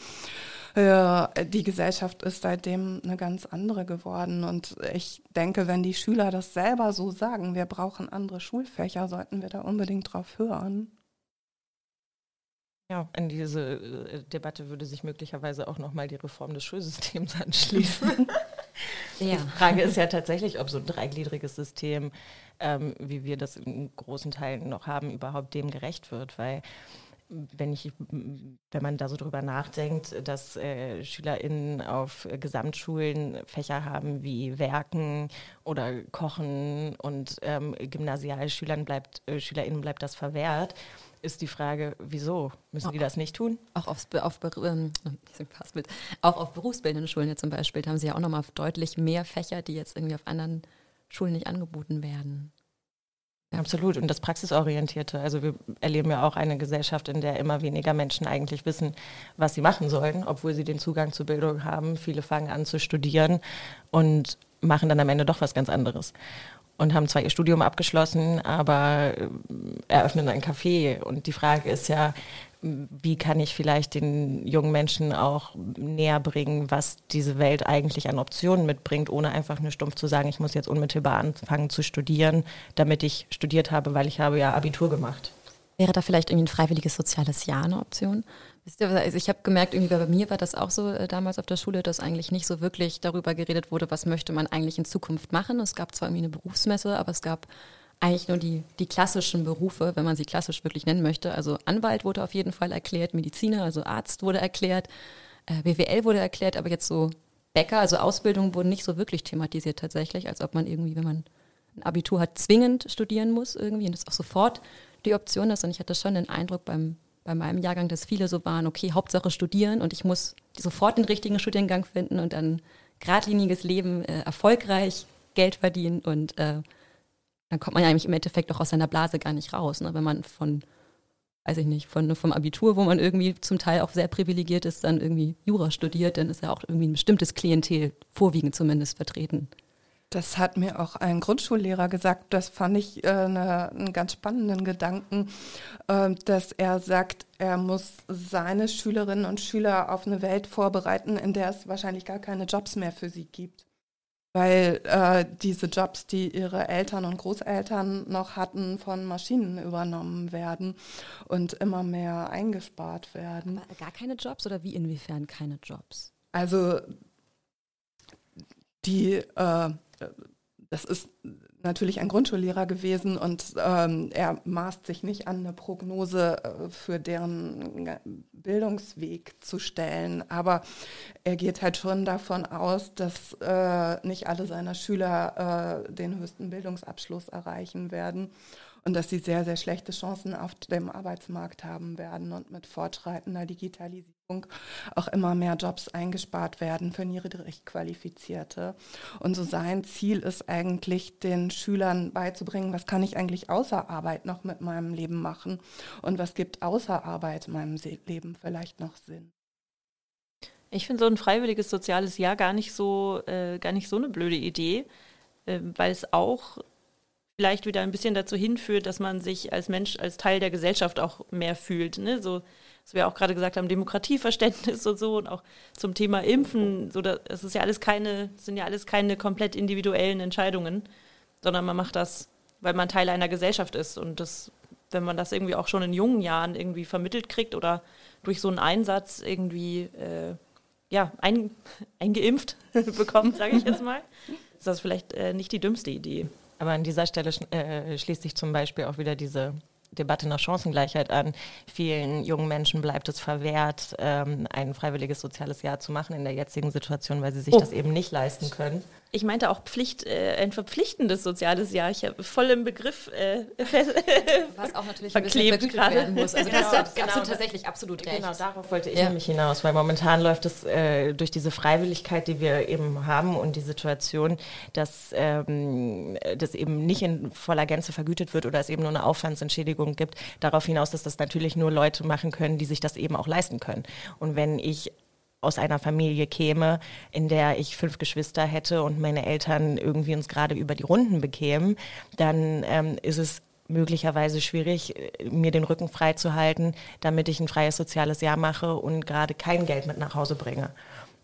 ja, die Gesellschaft ist seitdem eine ganz andere geworden. Und ich denke, wenn die Schüler das selber so sagen, wir brauchen andere Schulfächer, sollten wir da unbedingt drauf hören. Ja, an diese äh, Debatte würde sich möglicherweise auch nochmal die Reform des Schulsystems anschließen. ja. Die Frage ist ja tatsächlich, ob so ein dreigliedriges System, ähm, wie wir das in großen Teilen noch haben, überhaupt dem gerecht wird, weil wenn ich, wenn man da so drüber nachdenkt, dass äh, SchülerInnen auf Gesamtschulen Fächer haben wie Werken oder Kochen und ähm, Gymnasialschülern bleibt, äh, SchülerInnen bleibt das verwehrt, ist die Frage, wieso müssen die das nicht tun? Auch, aufs, auf, ähm, auch auf berufsbildenden Schulen jetzt zum Beispiel haben sie ja auch nochmal deutlich mehr Fächer, die jetzt irgendwie auf anderen Schulen nicht angeboten werden. Absolut. Und das Praxisorientierte. Also wir erleben ja auch eine Gesellschaft, in der immer weniger Menschen eigentlich wissen, was sie machen sollen, obwohl sie den Zugang zur Bildung haben. Viele fangen an zu studieren und machen dann am Ende doch was ganz anderes. Und haben zwar ihr Studium abgeschlossen, aber äh, eröffnen ein Café. Und die Frage ist ja, wie kann ich vielleicht den jungen Menschen auch näher bringen, was diese Welt eigentlich an Optionen mitbringt, ohne einfach nur stumpf zu sagen, ich muss jetzt unmittelbar anfangen zu studieren, damit ich studiert habe, weil ich habe ja Abitur gemacht. Wäre da vielleicht irgendwie ein freiwilliges soziales Jahr eine Option? Also ich habe gemerkt, irgendwie bei mir war das auch so äh, damals auf der Schule, dass eigentlich nicht so wirklich darüber geredet wurde, was möchte man eigentlich in Zukunft machen. Es gab zwar irgendwie eine Berufsmesse, aber es gab eigentlich nur die, die klassischen Berufe, wenn man sie klassisch wirklich nennen möchte. Also Anwalt wurde auf jeden Fall erklärt, Mediziner, also Arzt wurde erklärt, äh, BWL wurde erklärt, aber jetzt so Bäcker, also Ausbildung wurden nicht so wirklich thematisiert tatsächlich, als ob man irgendwie, wenn man ein Abitur hat, zwingend studieren muss irgendwie und das auch sofort die Option ist. Und ich hatte schon den Eindruck beim, bei meinem Jahrgang, dass viele so waren, okay, Hauptsache studieren und ich muss sofort den richtigen Studiengang finden und dann geradliniges Leben, äh, erfolgreich Geld verdienen und äh, dann kommt man ja eigentlich im Endeffekt auch aus seiner Blase gar nicht raus. Ne? Wenn man von, weiß ich nicht, von, vom Abitur, wo man irgendwie zum Teil auch sehr privilegiert ist, dann irgendwie Jura studiert, dann ist ja auch irgendwie ein bestimmtes Klientel, vorwiegend zumindest, vertreten. Das hat mir auch ein Grundschullehrer gesagt. Das fand ich äh, ne, einen ganz spannenden Gedanken, äh, dass er sagt, er muss seine Schülerinnen und Schüler auf eine Welt vorbereiten, in der es wahrscheinlich gar keine Jobs mehr für sie gibt weil äh, diese Jobs, die ihre Eltern und Großeltern noch hatten, von Maschinen übernommen werden und immer mehr eingespart werden. Aber gar keine Jobs oder wie inwiefern keine Jobs? Also die, äh, das ist natürlich ein Grundschullehrer gewesen und ähm, er maßt sich nicht an, eine Prognose äh, für deren Bildungsweg zu stellen. Aber er geht halt schon davon aus, dass äh, nicht alle seiner Schüler äh, den höchsten Bildungsabschluss erreichen werden und dass sie sehr, sehr schlechte Chancen auf dem Arbeitsmarkt haben werden und mit fortschreitender Digitalisierung auch immer mehr Jobs eingespart werden für niedrig Qualifizierte. Und so sein Ziel ist eigentlich, den Schülern beizubringen, was kann ich eigentlich außer Arbeit noch mit meinem Leben machen und was gibt außer Arbeit meinem Leben vielleicht noch Sinn. Ich finde so ein freiwilliges soziales Jahr gar nicht so, äh, gar nicht so eine blöde Idee, äh, weil es auch vielleicht wieder ein bisschen dazu hinführt, dass man sich als Mensch, als Teil der Gesellschaft auch mehr fühlt. Ne? So, was wir auch gerade gesagt haben, Demokratieverständnis und so und auch zum Thema Impfen. So, das ist ja alles keine, sind ja alles keine komplett individuellen Entscheidungen, sondern man macht das, weil man Teil einer Gesellschaft ist. Und das, wenn man das irgendwie auch schon in jungen Jahren irgendwie vermittelt kriegt oder durch so einen Einsatz irgendwie äh, ja, ein, eingeimpft bekommt, sage ich jetzt mal, ist das vielleicht äh, nicht die dümmste Idee. Aber an dieser Stelle äh, schließt sich zum Beispiel auch wieder diese Debatte nach Chancengleichheit an. Vielen jungen Menschen bleibt es verwehrt, ähm, ein freiwilliges soziales Jahr zu machen in der jetzigen Situation, weil sie sich oh. das eben nicht leisten können. Ich meinte auch Pflicht, äh, ein verpflichtendes soziales Jahr. Ich habe voll im Begriff äh, was auch natürlich verklebt gerade. werden muss. Also genau, das genau, absolut, tatsächlich absolut recht. Genau, darauf wollte ich ja. nämlich hinaus, weil momentan läuft es äh, durch diese Freiwilligkeit, die wir eben haben und die Situation, dass ähm, das eben nicht in voller Gänze vergütet wird oder es eben nur eine Aufwandsentschädigung gibt, darauf hinaus, dass das natürlich nur Leute machen können, die sich das eben auch leisten können. Und wenn ich aus einer Familie käme, in der ich fünf Geschwister hätte und meine Eltern irgendwie uns gerade über die Runden bekämen, dann ähm, ist es möglicherweise schwierig, äh, mir den Rücken frei zu halten, damit ich ein freies soziales Jahr mache und gerade kein Geld mit nach Hause bringe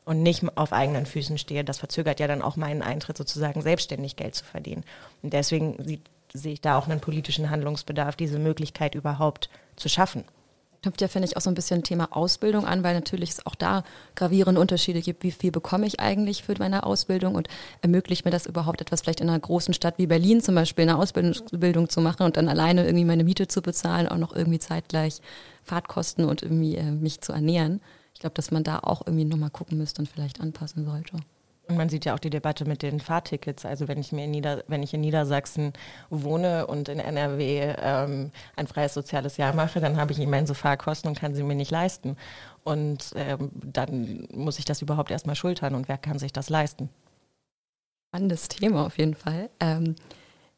und nicht auf eigenen Füßen stehe. Das verzögert ja dann auch meinen Eintritt, sozusagen selbstständig Geld zu verdienen. Und deswegen sieht, sehe ich da auch einen politischen Handlungsbedarf, diese Möglichkeit überhaupt zu schaffen knüpft ja, finde ich, auch so ein bisschen Thema Ausbildung an, weil natürlich es auch da gravierende Unterschiede gibt, wie viel bekomme ich eigentlich für meine Ausbildung und ermöglicht mir das überhaupt etwas vielleicht in einer großen Stadt wie Berlin zum Beispiel eine Ausbildung zu machen und dann alleine irgendwie meine Miete zu bezahlen, auch noch irgendwie zeitgleich Fahrtkosten und irgendwie äh, mich zu ernähren. Ich glaube, dass man da auch irgendwie nochmal gucken müsste und vielleicht anpassen sollte. Und man sieht ja auch die Debatte mit den Fahrtickets. Also wenn ich mir in, Nieder wenn ich in Niedersachsen wohne und in NRW ähm, ein freies soziales Jahr mache, dann habe ich immense Fahrkosten und kann sie mir nicht leisten. Und ähm, dann muss ich das überhaupt erstmal schultern. Und wer kann sich das leisten? Spannendes Thema auf jeden Fall. Ähm,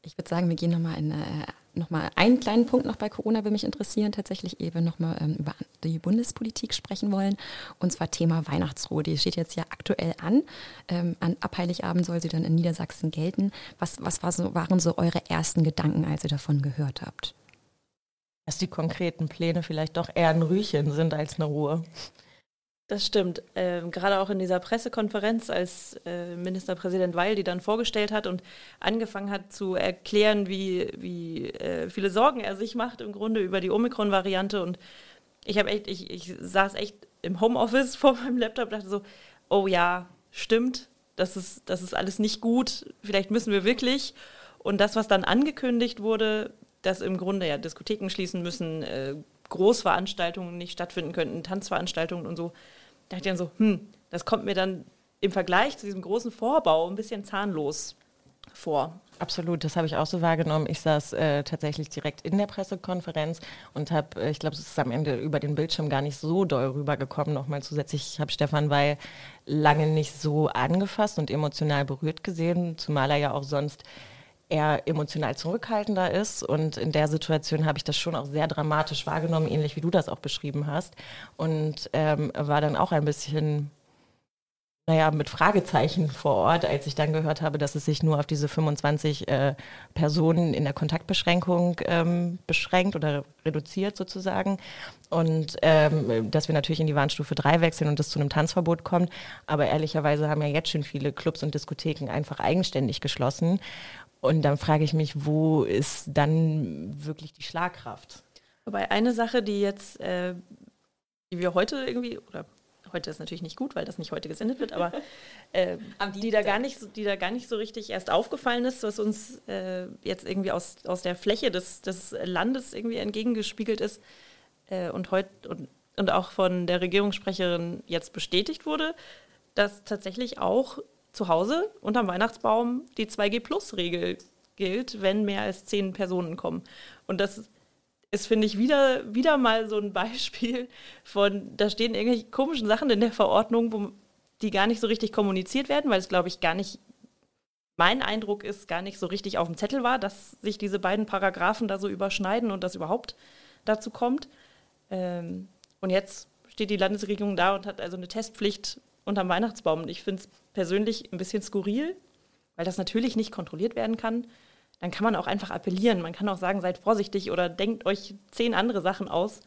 ich würde sagen, wir gehen nochmal in eine nochmal einen kleinen Punkt noch bei Corona würde mich interessieren, tatsächlich eben nochmal ähm, über die Bundespolitik sprechen wollen. Und zwar Thema Weihnachtsruhe. Die steht jetzt ja aktuell an. Ähm, an Abheiligabend soll sie dann in Niedersachsen gelten. Was, was war so, waren so eure ersten Gedanken, als ihr davon gehört habt? Dass die konkreten Pläne vielleicht doch eher ein Rühchen sind als eine Ruhe. Das stimmt. Ähm, gerade auch in dieser Pressekonferenz, als äh, Ministerpräsident Weil die dann vorgestellt hat und angefangen hat zu erklären, wie, wie äh, viele Sorgen er sich macht im Grunde über die Omikron-Variante. Und ich habe echt, ich, ich saß echt im Homeoffice vor meinem Laptop und dachte so, oh ja, stimmt, das ist, das ist alles nicht gut, vielleicht müssen wir wirklich. Und das, was dann angekündigt wurde, dass im Grunde ja Diskotheken schließen müssen, äh, Großveranstaltungen nicht stattfinden könnten, Tanzveranstaltungen und so, dachte ich dann so, hm, das kommt mir dann im Vergleich zu diesem großen Vorbau ein bisschen zahnlos vor. Absolut, das habe ich auch so wahrgenommen. Ich saß äh, tatsächlich direkt in der Pressekonferenz und habe, äh, ich glaube, es ist am Ende über den Bildschirm gar nicht so doll rübergekommen, nochmal zusätzlich. Ich habe Stefan Weil lange nicht so angefasst und emotional berührt gesehen, zumal er ja auch sonst eher emotional zurückhaltender ist. Und in der Situation habe ich das schon auch sehr dramatisch wahrgenommen, ähnlich wie du das auch beschrieben hast. Und ähm, war dann auch ein bisschen, naja, mit Fragezeichen vor Ort, als ich dann gehört habe, dass es sich nur auf diese 25 äh, Personen in der Kontaktbeschränkung ähm, beschränkt oder reduziert sozusagen. Und ähm, dass wir natürlich in die Warnstufe 3 wechseln und es zu einem Tanzverbot kommt. Aber ehrlicherweise haben ja jetzt schon viele Clubs und Diskotheken einfach eigenständig geschlossen. Und dann frage ich mich, wo ist dann wirklich die Schlagkraft? Wobei eine Sache, die jetzt, äh, die wir heute irgendwie, oder heute ist natürlich nicht gut, weil das nicht heute gesendet wird, aber äh, die, da gar nicht, die da gar nicht so richtig erst aufgefallen ist, was uns äh, jetzt irgendwie aus, aus der Fläche des, des Landes irgendwie entgegengespiegelt ist äh, und heute und, und auch von der Regierungssprecherin jetzt bestätigt wurde, dass tatsächlich auch zu Hause unterm Weihnachtsbaum die 2G-Plus-Regel gilt, wenn mehr als zehn Personen kommen. Und das ist, finde ich, wieder, wieder mal so ein Beispiel von, da stehen irgendwelche komischen Sachen in der Verordnung, wo, die gar nicht so richtig kommuniziert werden, weil es, glaube ich, gar nicht, mein Eindruck ist, gar nicht so richtig auf dem Zettel war, dass sich diese beiden Paragraphen da so überschneiden und das überhaupt dazu kommt. Ähm, und jetzt steht die Landesregierung da und hat also eine Testpflicht unterm Weihnachtsbaum. Ich finde es persönlich ein bisschen skurril, weil das natürlich nicht kontrolliert werden kann. Dann kann man auch einfach appellieren. Man kann auch sagen, seid vorsichtig oder denkt euch zehn andere Sachen aus.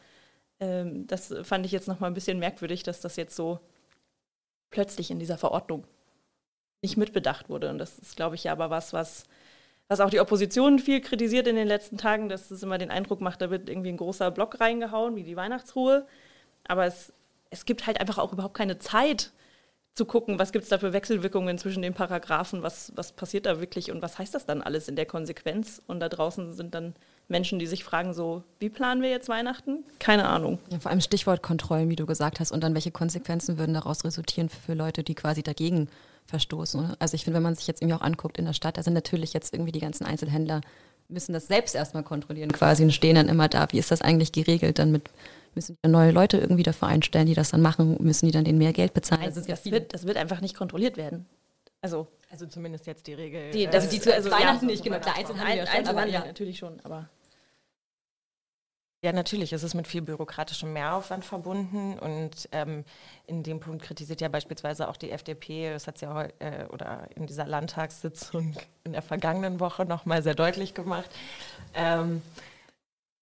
Ähm, das fand ich jetzt nochmal ein bisschen merkwürdig, dass das jetzt so plötzlich in dieser Verordnung nicht mitbedacht wurde. Und das ist, glaube ich, ja aber was, was, was auch die Opposition viel kritisiert in den letzten Tagen, dass es immer den Eindruck macht, da wird irgendwie ein großer Block reingehauen, wie die Weihnachtsruhe. Aber es, es gibt halt einfach auch überhaupt keine Zeit, zu gucken, was gibt es da für Wechselwirkungen zwischen den Paragraphen, was, was passiert da wirklich und was heißt das dann alles in der Konsequenz? Und da draußen sind dann Menschen, die sich fragen, so, wie planen wir jetzt Weihnachten? Keine Ahnung. Ja, vor allem Stichwort Kontrollen, wie du gesagt hast, und dann welche Konsequenzen würden daraus resultieren für Leute, die quasi dagegen verstoßen. Also ich finde, wenn man sich jetzt irgendwie auch anguckt in der Stadt, da sind natürlich jetzt irgendwie die ganzen Einzelhändler, müssen das selbst erstmal kontrollieren quasi und stehen dann immer da. Wie ist das eigentlich geregelt? Dann mit, müssen neue Leute irgendwie dafür einstellen, die das dann machen, müssen die dann denen mehr Geld bezahlen? Also das, das, wird, das wird einfach nicht kontrolliert werden. Also, also zumindest jetzt die Regel. Die, also die zu also Weihnachten ja, nicht, genau. Der Einzelhandel, ja schon, aber ja. natürlich schon, aber ja, natürlich. Es ist mit viel bürokratischem Mehraufwand verbunden und ähm, in dem Punkt kritisiert ja beispielsweise auch die FDP, das hat sie ja äh, oder in dieser Landtagssitzung in der vergangenen Woche nochmal sehr deutlich gemacht, ähm,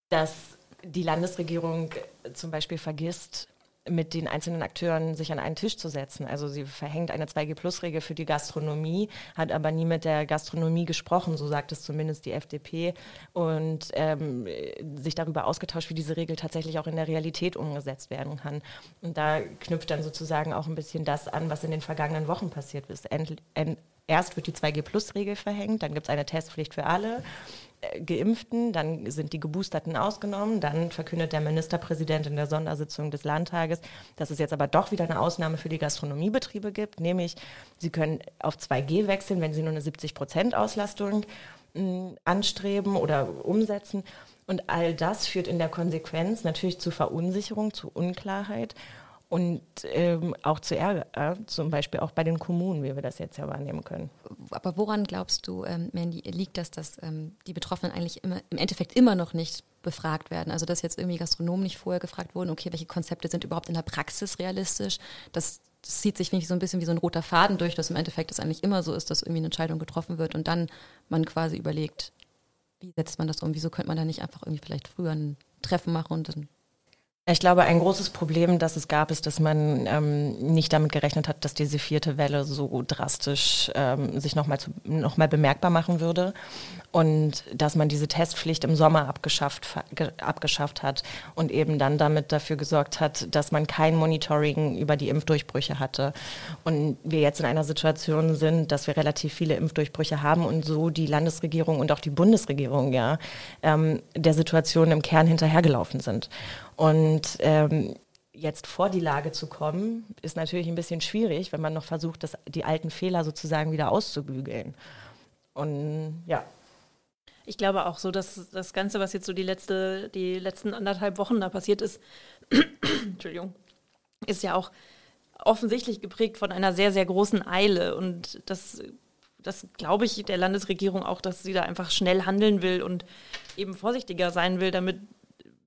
dass die Landesregierung zum Beispiel vergisst, mit den einzelnen Akteuren sich an einen Tisch zu setzen. Also sie verhängt eine 2G-Plus-Regel für die Gastronomie, hat aber nie mit der Gastronomie gesprochen, so sagt es zumindest die FDP, und ähm, sich darüber ausgetauscht, wie diese Regel tatsächlich auch in der Realität umgesetzt werden kann. Und da knüpft dann sozusagen auch ein bisschen das an, was in den vergangenen Wochen passiert ist. End, end, erst wird die 2G-Plus-Regel verhängt, dann gibt es eine Testpflicht für alle. Geimpften, dann sind die Geboosterten ausgenommen, dann verkündet der Ministerpräsident in der Sondersitzung des Landtages, dass es jetzt aber doch wieder eine Ausnahme für die Gastronomiebetriebe gibt, nämlich sie können auf 2G wechseln, wenn sie nur eine 70 Prozent Auslastung mh, anstreben oder umsetzen. Und all das führt in der Konsequenz natürlich zu Verunsicherung, zu Unklarheit und ähm, auch zu Ärger, äh, zum Beispiel auch bei den Kommunen, wie wir das jetzt ja wahrnehmen können. Aber woran glaubst du, ähm, Mandy, liegt das, dass ähm, die Betroffenen eigentlich immer, im Endeffekt immer noch nicht befragt werden? Also dass jetzt irgendwie Gastronomen nicht vorher gefragt wurden, okay, welche Konzepte sind überhaupt in der Praxis realistisch? Das, das zieht sich, finde ich, so ein bisschen wie so ein roter Faden durch, dass im Endeffekt es eigentlich immer so ist, dass irgendwie eine Entscheidung getroffen wird und dann man quasi überlegt, wie setzt man das um? Wieso könnte man da nicht einfach irgendwie vielleicht früher ein Treffen machen und dann ich glaube, ein großes Problem, das es gab, ist, dass man ähm, nicht damit gerechnet hat, dass diese vierte Welle so drastisch ähm, sich nochmal noch mal bemerkbar machen würde und dass man diese Testpflicht im Sommer abgeschafft, abgeschafft hat und eben dann damit dafür gesorgt hat, dass man kein Monitoring über die Impfdurchbrüche hatte. Und wir jetzt in einer Situation sind, dass wir relativ viele Impfdurchbrüche haben und so die Landesregierung und auch die Bundesregierung ja ähm, der Situation im Kern hinterhergelaufen sind. Und ähm, jetzt vor die Lage zu kommen, ist natürlich ein bisschen schwierig, wenn man noch versucht, das, die alten Fehler sozusagen wieder auszubügeln. Und ja. Ich glaube auch so, dass das Ganze, was jetzt so die, letzte, die letzten anderthalb Wochen da passiert ist, Entschuldigung, ist ja auch offensichtlich geprägt von einer sehr, sehr großen Eile. Und das, das glaube ich der Landesregierung auch, dass sie da einfach schnell handeln will und eben vorsichtiger sein will, damit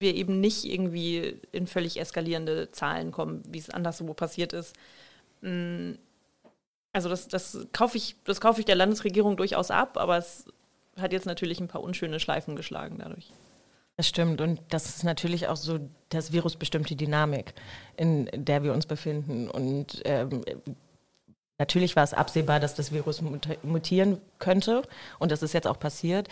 wir eben nicht irgendwie in völlig eskalierende Zahlen kommen, wie es anderswo passiert ist. Mm, also das, das kaufe ich, das kaufe ich der Landesregierung durchaus ab, aber es hat jetzt natürlich ein paar unschöne Schleifen geschlagen dadurch. Das stimmt und das ist natürlich auch so das Virus bestimmte Dynamik, in der wir uns befinden. Und ähm, Natürlich war es absehbar, dass das Virus mutieren könnte und das ist jetzt auch passiert.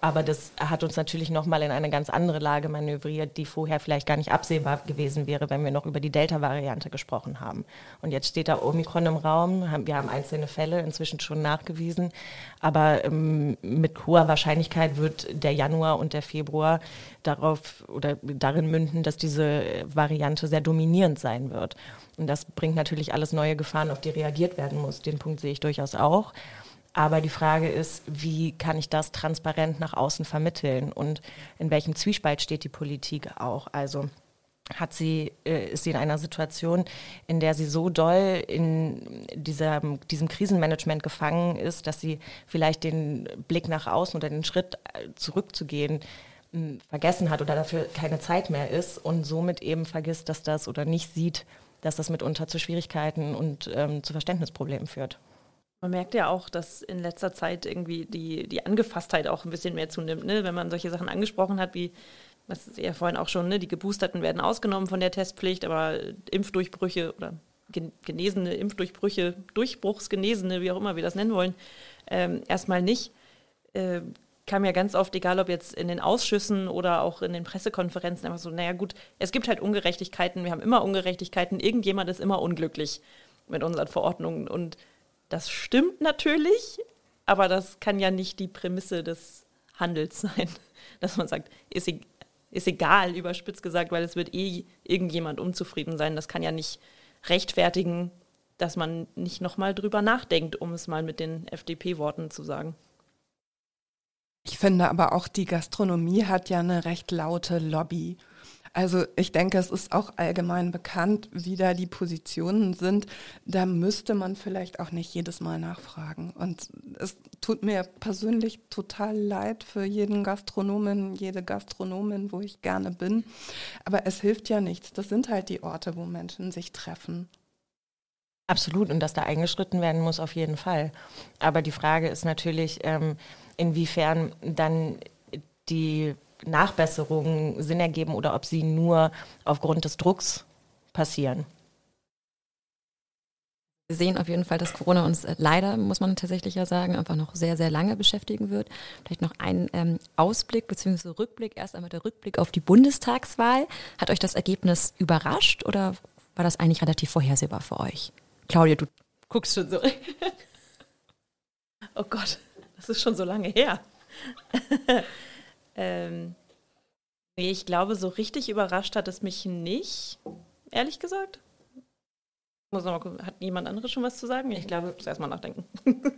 Aber das hat uns natürlich nochmal in eine ganz andere Lage manövriert, die vorher vielleicht gar nicht absehbar gewesen wäre, wenn wir noch über die Delta-Variante gesprochen haben. Und jetzt steht da Omikron im Raum. Wir haben einzelne Fälle inzwischen schon nachgewiesen. Aber ähm, mit hoher Wahrscheinlichkeit wird der Januar und der Februar darauf oder darin münden, dass diese Variante sehr dominierend sein wird. Und das bringt natürlich alles neue Gefahren, auf die reagiert werden muss. Den Punkt sehe ich durchaus auch. Aber die Frage ist, wie kann ich das transparent nach außen vermitteln und in welchem Zwiespalt steht die Politik auch? Also hat sie, äh, ist sie in einer Situation, in der sie so doll in dieser, diesem Krisenmanagement gefangen ist, dass sie vielleicht den Blick nach außen oder den Schritt äh, zurückzugehen vergessen hat oder dafür keine Zeit mehr ist und somit eben vergisst, dass das oder nicht sieht, dass das mitunter zu Schwierigkeiten und ähm, zu Verständnisproblemen führt. Man merkt ja auch, dass in letzter Zeit irgendwie die, die Angefasstheit auch ein bisschen mehr zunimmt, ne? wenn man solche Sachen angesprochen hat, wie, was ist ja vorhin auch schon, ne? die Geboosterten werden ausgenommen von der Testpflicht, aber Impfdurchbrüche oder genesene Impfdurchbrüche, Durchbruchsgenesene, wie auch immer wir das nennen wollen, ähm, erstmal nicht. Äh, kam ja ganz oft, egal ob jetzt in den Ausschüssen oder auch in den Pressekonferenzen, einfach so, naja gut, es gibt halt Ungerechtigkeiten, wir haben immer Ungerechtigkeiten, irgendjemand ist immer unglücklich mit unseren Verordnungen. Und das stimmt natürlich, aber das kann ja nicht die Prämisse des Handels sein, dass man sagt, ist, e ist egal, überspitzt gesagt, weil es wird eh irgendjemand unzufrieden sein. Das kann ja nicht rechtfertigen, dass man nicht nochmal drüber nachdenkt, um es mal mit den FDP-Worten zu sagen. Ich finde aber auch, die Gastronomie hat ja eine recht laute Lobby. Also ich denke, es ist auch allgemein bekannt, wie da die Positionen sind. Da müsste man vielleicht auch nicht jedes Mal nachfragen. Und es tut mir persönlich total leid für jeden Gastronomen, jede Gastronomin, wo ich gerne bin. Aber es hilft ja nichts. Das sind halt die Orte, wo Menschen sich treffen. Absolut, und dass da eingeschritten werden muss, auf jeden Fall. Aber die Frage ist natürlich, ähm, inwiefern dann die Nachbesserungen Sinn ergeben oder ob sie nur aufgrund des Drucks passieren. Wir sehen auf jeden Fall, dass Corona uns äh, leider, muss man tatsächlich ja sagen, einfach noch sehr, sehr lange beschäftigen wird. Vielleicht noch ein ähm, Ausblick bzw. Rückblick. Erst einmal der Rückblick auf die Bundestagswahl. Hat euch das Ergebnis überrascht oder war das eigentlich relativ vorhersehbar für euch? Claudia, du guckst schon so. oh Gott, das ist schon so lange her. Ähm, nee, ich glaube, so richtig überrascht hat es mich nicht, ehrlich gesagt. Muss noch mal gucken, hat jemand anderes schon was zu sagen? Ich glaube, ich muss erstmal nachdenken.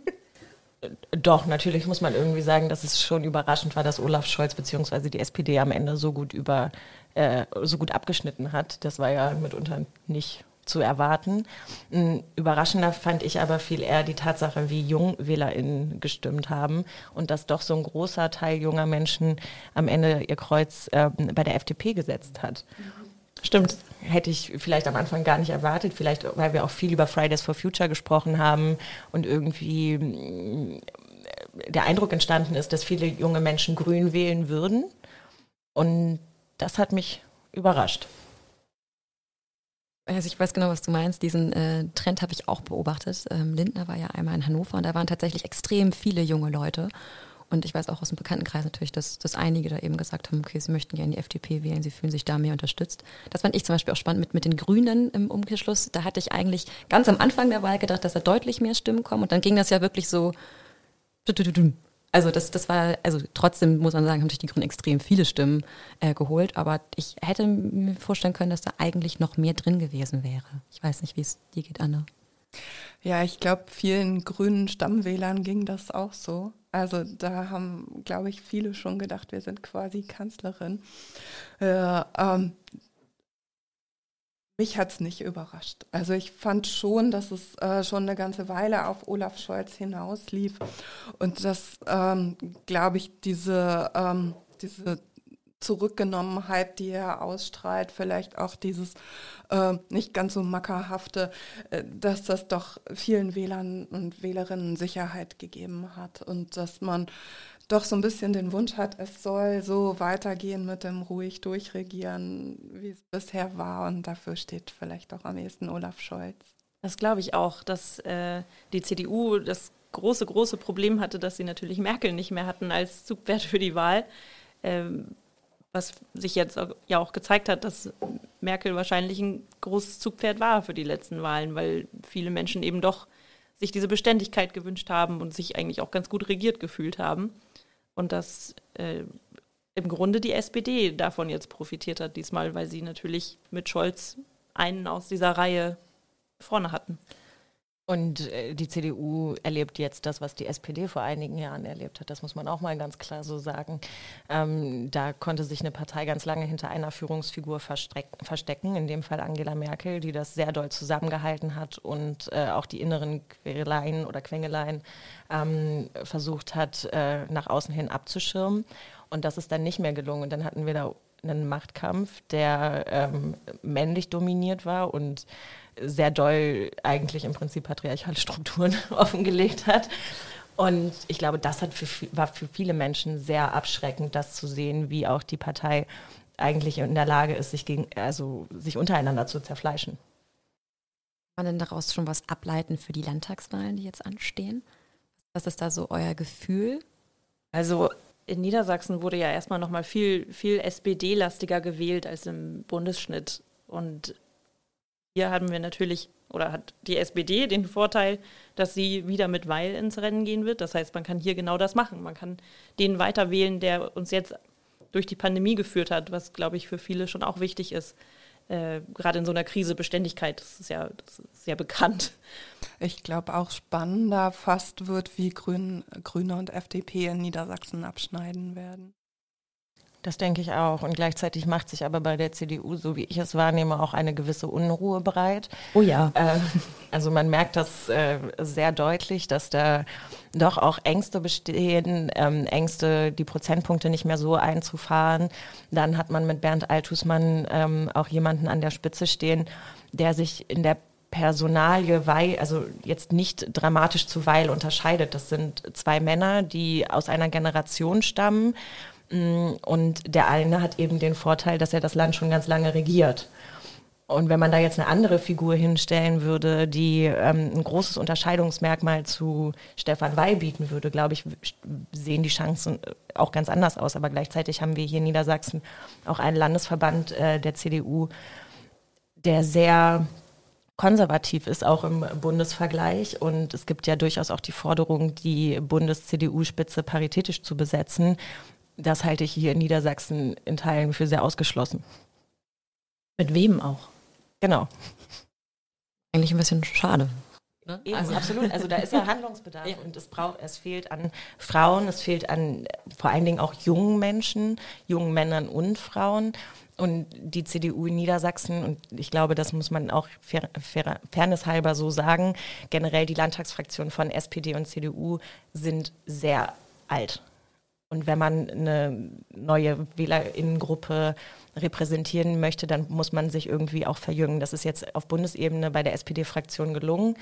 Doch, natürlich muss man irgendwie sagen, dass es schon überraschend war, dass Olaf Scholz bzw. die SPD am Ende so gut über äh, so gut abgeschnitten hat. Das war ja mitunter nicht zu erwarten. Überraschender fand ich aber viel eher die Tatsache, wie jung WählerInnen gestimmt haben und dass doch so ein großer Teil junger Menschen am Ende ihr Kreuz äh, bei der FDP gesetzt hat. Stimmt. Hätte ich vielleicht am Anfang gar nicht erwartet, vielleicht weil wir auch viel über Fridays for Future gesprochen haben und irgendwie mm, der Eindruck entstanden ist, dass viele junge Menschen grün wählen würden. Und das hat mich überrascht. Also ich weiß genau, was du meinst. Diesen äh, Trend habe ich auch beobachtet. Ähm, Lindner war ja einmal in Hannover und da waren tatsächlich extrem viele junge Leute. Und ich weiß auch aus dem Bekanntenkreis natürlich, dass, dass einige da eben gesagt haben, okay, sie möchten gerne die FDP wählen, sie fühlen sich da mehr unterstützt. Das fand ich zum Beispiel auch spannend mit, mit den Grünen im Umkehrschluss. Da hatte ich eigentlich ganz am Anfang der Wahl gedacht, dass da deutlich mehr Stimmen kommen. Und dann ging das ja wirklich so also das, das war, also trotzdem muss man sagen, haben sich die Grünen extrem viele Stimmen äh, geholt, aber ich hätte mir vorstellen können, dass da eigentlich noch mehr drin gewesen wäre. Ich weiß nicht, wie es dir geht, Anne. Ja, ich glaube, vielen grünen Stammwählern ging das auch so. Also da haben, glaube ich, viele schon gedacht, wir sind quasi Kanzlerin. Äh, ähm, mich hat es nicht überrascht. Also ich fand schon, dass es äh, schon eine ganze Weile auf Olaf Scholz hinauslief und dass, ähm, glaube ich, diese, ähm, diese Zurückgenommenheit, die er ausstrahlt, vielleicht auch dieses äh, nicht ganz so mackerhafte, äh, dass das doch vielen Wählern und Wählerinnen Sicherheit gegeben hat und dass man doch so ein bisschen den Wunsch hat, es soll so weitergehen mit dem ruhig durchregieren, wie es bisher war. Und dafür steht vielleicht auch am ehesten Olaf Scholz. Das glaube ich auch, dass äh, die CDU das große, große Problem hatte, dass sie natürlich Merkel nicht mehr hatten als Zugwert für die Wahl. Ähm, was sich jetzt auch, ja auch gezeigt hat, dass Merkel wahrscheinlich ein großes Zugpferd war für die letzten Wahlen, weil viele Menschen eben doch sich diese Beständigkeit gewünscht haben und sich eigentlich auch ganz gut regiert gefühlt haben. Und dass äh, im Grunde die SPD davon jetzt profitiert hat, diesmal, weil sie natürlich mit Scholz einen aus dieser Reihe vorne hatten. Und äh, die CDU erlebt jetzt das, was die SPD vor einigen Jahren erlebt hat. Das muss man auch mal ganz klar so sagen. Ähm, da konnte sich eine Partei ganz lange hinter einer Führungsfigur verstecken, in dem Fall Angela Merkel, die das sehr doll zusammengehalten hat und äh, auch die inneren Quereleien oder Quengeleien ähm, versucht hat, äh, nach außen hin abzuschirmen. Und das ist dann nicht mehr gelungen. Und dann hatten wir da einen Machtkampf, der ähm, männlich dominiert war und sehr doll eigentlich im Prinzip patriarchale Strukturen offengelegt hat. Und ich glaube, das hat für, war für viele Menschen sehr abschreckend, das zu sehen, wie auch die Partei eigentlich in der Lage ist, sich, gegen, also sich untereinander zu zerfleischen. Kann man denn daraus schon was ableiten für die Landtagswahlen, die jetzt anstehen? Was ist da so euer Gefühl? Also in Niedersachsen wurde ja erstmal nochmal viel, viel SPD-lastiger gewählt als im Bundesschnitt. Und hier haben wir natürlich, oder hat die SPD den Vorteil, dass sie wieder mit Weil ins Rennen gehen wird. Das heißt, man kann hier genau das machen. Man kann den weiter wählen, der uns jetzt durch die Pandemie geführt hat, was, glaube ich, für viele schon auch wichtig ist. äh, gerade in so einer Krise Beständigkeit, das ist ja, ja bekannt. Ich glaube auch spannender fast wird, wie Grün, Grüne und FDP in Niedersachsen abschneiden werden. Das denke ich auch. Und gleichzeitig macht sich aber bei der CDU, so wie ich es wahrnehme, auch eine gewisse Unruhe bereit. Oh ja. Äh, also man merkt das äh, sehr deutlich, dass da doch auch Ängste bestehen, ähm, Ängste, die Prozentpunkte nicht mehr so einzufahren. Dann hat man mit Bernd Altusmann ähm, auch jemanden an der Spitze stehen, der sich in der Personalie Weil, also jetzt nicht dramatisch zu Weil unterscheidet. Das sind zwei Männer, die aus einer Generation stammen Mm, und der eine hat eben den Vorteil, dass er das Land schon ganz lange regiert. Und wenn man da jetzt eine andere Figur hinstellen würde, die ähm, ein großes Unterscheidungsmerkmal zu Stefan Weil bieten würde, glaube ich, sehen die Chancen auch ganz anders aus. Aber gleichzeitig haben wir hier in Niedersachsen auch einen Landesverband äh, der CDU, der sehr konservativ ist, auch im Bundesvergleich. Und es gibt ja durchaus auch die Forderung, die Bundes-CDU-Spitze paritätisch zu besetzen das halte ich hier in Niedersachsen in Teilen für sehr ausgeschlossen. Mit wem auch? Genau. Eigentlich ein bisschen schade. Ne? Also absolut, also da ist ja Handlungsbedarf ja. und es braucht, es fehlt an Frauen, es fehlt an vor allen Dingen auch jungen Menschen, jungen Männern und Frauen. Und die CDU in Niedersachsen, und ich glaube, das muss man auch fair, fair, fairnesshalber so sagen, generell die Landtagsfraktionen von SPD und CDU sind sehr alt. Und wenn man eine neue Wählerinnengruppe repräsentieren möchte, dann muss man sich irgendwie auch verjüngen. Das ist jetzt auf Bundesebene bei der SPD-Fraktion gelungen.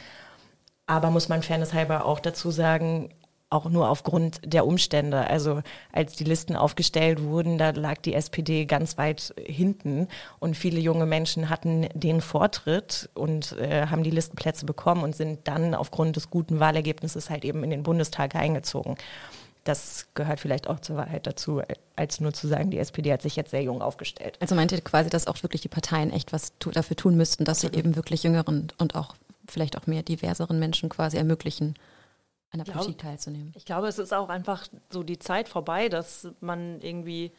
Aber muss man fairnesshalber auch dazu sagen, auch nur aufgrund der Umstände. Also als die Listen aufgestellt wurden, da lag die SPD ganz weit hinten und viele junge Menschen hatten den Vortritt und äh, haben die Listenplätze bekommen und sind dann aufgrund des guten Wahlergebnisses halt eben in den Bundestag eingezogen das gehört vielleicht auch zur Wahrheit dazu, als nur zu sagen, die SPD hat sich jetzt sehr jung aufgestellt. Also meint ihr quasi, dass auch wirklich die Parteien echt was dafür tun müssten, dass sie eben wirklich jüngeren und auch vielleicht auch mehr diverseren Menschen quasi ermöglichen, an der Politik teilzunehmen? Ich glaube, es ist auch einfach so die Zeit vorbei, dass man irgendwie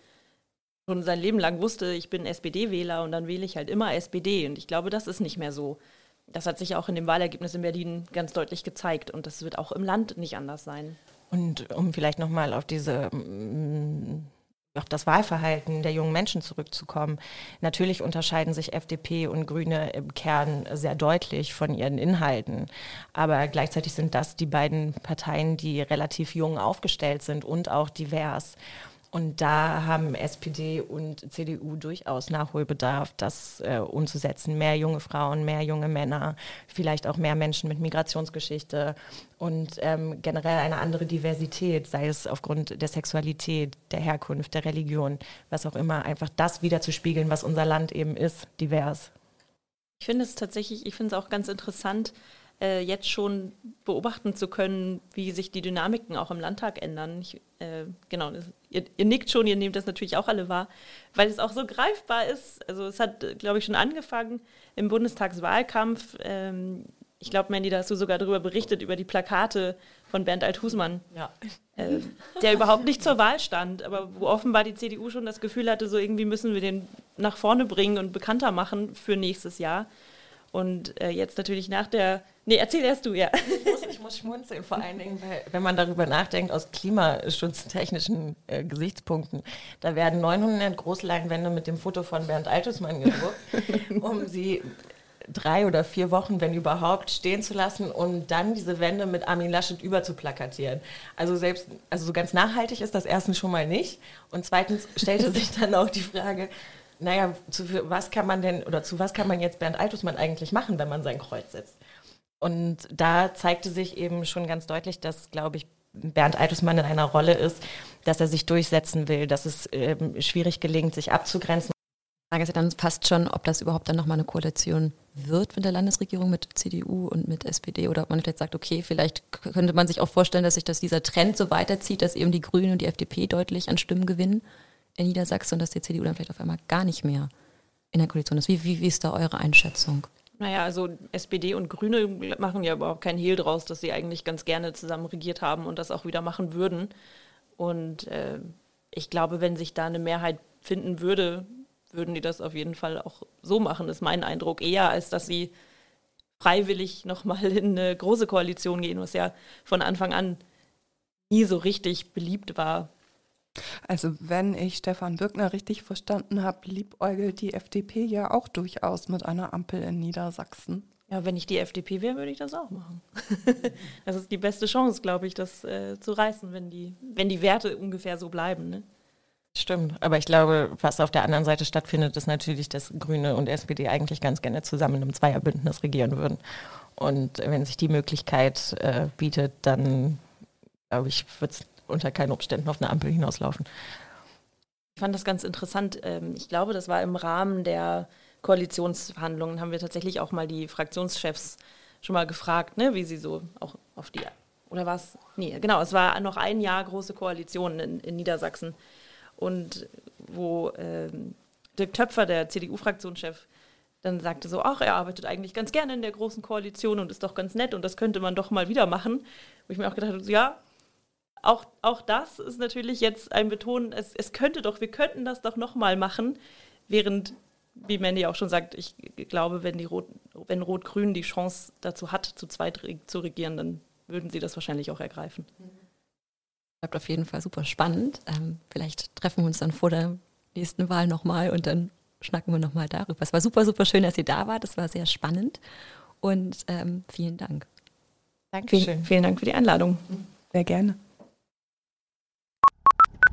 schon sein Leben lang wusste, ich bin SPD-Wähler und dann wähle ich halt immer SPD. Und ich glaube, das ist nicht mehr so. Das hat sich auch in dem Wahlergebnis in Berlin ganz deutlich gezeigt und das wird auch im Land nicht anders sein. Und um vielleicht nochmal auf diese mm, auf das Wahlverhalten der jungen Menschen zurückzukommen. Natürlich unterscheiden sich FDP und Grüne im Kern sehr deutlich von ihren Inhalten. Aber gleichzeitig sind das die beiden Parteien, die relativ jung aufgestellt sind und auch divers. Und da haben SPD und CDU durchaus Nachholbedarf, das äh, umzusetzen. Mehr junge Frauen, mehr junge Männer, vielleicht auch mehr Menschen mit Migrationsgeschichte und ähm, generell eine andere Diversität, sei es aufgrund der Sexualität, der Herkunft, der Religion, was auch immer, einfach das wieder zu spiegeln, was unser Land eben ist, divers. Ich finde es tatsächlich, ich finde es auch ganz interessant, äh, jetzt schon beobachten zu können, wie sich die Dynamiken auch im Landtag ändern. Ich, äh, genau, das, ihr, ihr, nickt schon, ihr nehmt das natürlich auch alle wahr, weil es auch so greifbar ist. Also es hat, glaube ich, schon angefangen im Bundestagswahlkampf. Ähm, ich glaube, Mandy, da hast du sogar darüber berichtet, über die Plakate von Bernd Althusmann, ja. äh, der überhaupt nicht zur Wahl stand, aber wo offenbar die CDU schon das Gefühl hatte, so irgendwie müssen wir den nach vorne bringen und bekannter machen für nächstes Jahr. Und äh, jetzt natürlich nach der. Nee, erzähl erst du, ja. Ich muss, ich muss schmunzeln, vor allen Dingen, weil, wenn man darüber nachdenkt, aus klimaschutztechnischen äh, Gesichtspunkten. Da werden 900 Großleinwände mit dem Foto von Bernd Altusmann gedruckt, um sie drei oder vier Wochen, wenn überhaupt, stehen zu lassen und dann diese Wände mit Armin Laschet überzuplakatieren. Also selbst, also so ganz nachhaltig ist das erstens schon mal nicht. Und zweitens stellte sich dann auch die Frage, naja, zu was kann man denn oder zu was kann man jetzt Bernd Altusmann eigentlich machen, wenn man sein Kreuz setzt? Und da zeigte sich eben schon ganz deutlich, dass, glaube ich, Bernd Altusmann in einer Rolle ist, dass er sich durchsetzen will, dass es ähm, schwierig gelingt, sich abzugrenzen. Die Frage ist ja dann fast schon, ob das überhaupt dann nochmal eine Koalition wird mit der Landesregierung, mit CDU und mit SPD oder ob man vielleicht sagt, okay, vielleicht könnte man sich auch vorstellen, dass sich das, dieser Trend so weiterzieht, dass eben die Grünen und die FDP deutlich an Stimmen gewinnen in Niedersachsen und dass die CDU dann vielleicht auf einmal gar nicht mehr in der Koalition ist. Wie, wie, wie ist da eure Einschätzung? Naja, also SPD und Grüne machen ja überhaupt keinen Hehl draus, dass sie eigentlich ganz gerne zusammen regiert haben und das auch wieder machen würden. Und äh, ich glaube, wenn sich da eine Mehrheit finden würde würden die das auf jeden Fall auch so machen, ist mein Eindruck, eher als dass sie freiwillig nochmal in eine große Koalition gehen, was ja von Anfang an nie so richtig beliebt war. Also wenn ich Stefan Birkner richtig verstanden habe, liebäugelt die FDP ja auch durchaus mit einer Ampel in Niedersachsen. Ja, wenn ich die FDP wäre, würde ich das auch machen. das ist die beste Chance, glaube ich, das äh, zu reißen, wenn die, wenn die Werte ungefähr so bleiben. Ne? Stimmt, aber ich glaube, was auf der anderen Seite stattfindet, ist natürlich, dass Grüne und SPD eigentlich ganz gerne zusammen im Zweierbündnis regieren würden. Und wenn sich die Möglichkeit äh, bietet, dann glaube ich, wird es unter keinen Umständen auf eine Ampel hinauslaufen. Ich fand das ganz interessant. Ähm, ich glaube, das war im Rahmen der Koalitionsverhandlungen, haben wir tatsächlich auch mal die Fraktionschefs schon mal gefragt, ne, wie sie so auch auf die, oder was? Nee, genau, es war noch ein Jahr große Koalition in, in Niedersachsen und wo ähm, Dirk Töpfer, der CDU-Fraktionschef, dann sagte so, ach, er arbeitet eigentlich ganz gerne in der großen Koalition und ist doch ganz nett und das könnte man doch mal wieder machen. Wo ich mir auch gedacht habe, ja, auch, auch das ist natürlich jetzt ein Betonen, es, es könnte doch, wir könnten das doch nochmal machen, während, wie Mandy auch schon sagt, ich glaube, wenn, die Rot, wenn Rot-Grün die Chance dazu hat, zu zweit zu regieren, dann würden sie das wahrscheinlich auch ergreifen. Mhm bleibt auf jeden Fall super spannend. Ähm, vielleicht treffen wir uns dann vor der nächsten Wahl nochmal und dann schnacken wir nochmal darüber. Es war super, super schön, dass ihr da wart. Es war sehr spannend und ähm, vielen Dank. Dankeschön. Vielen, vielen Dank für die Einladung. Sehr gerne.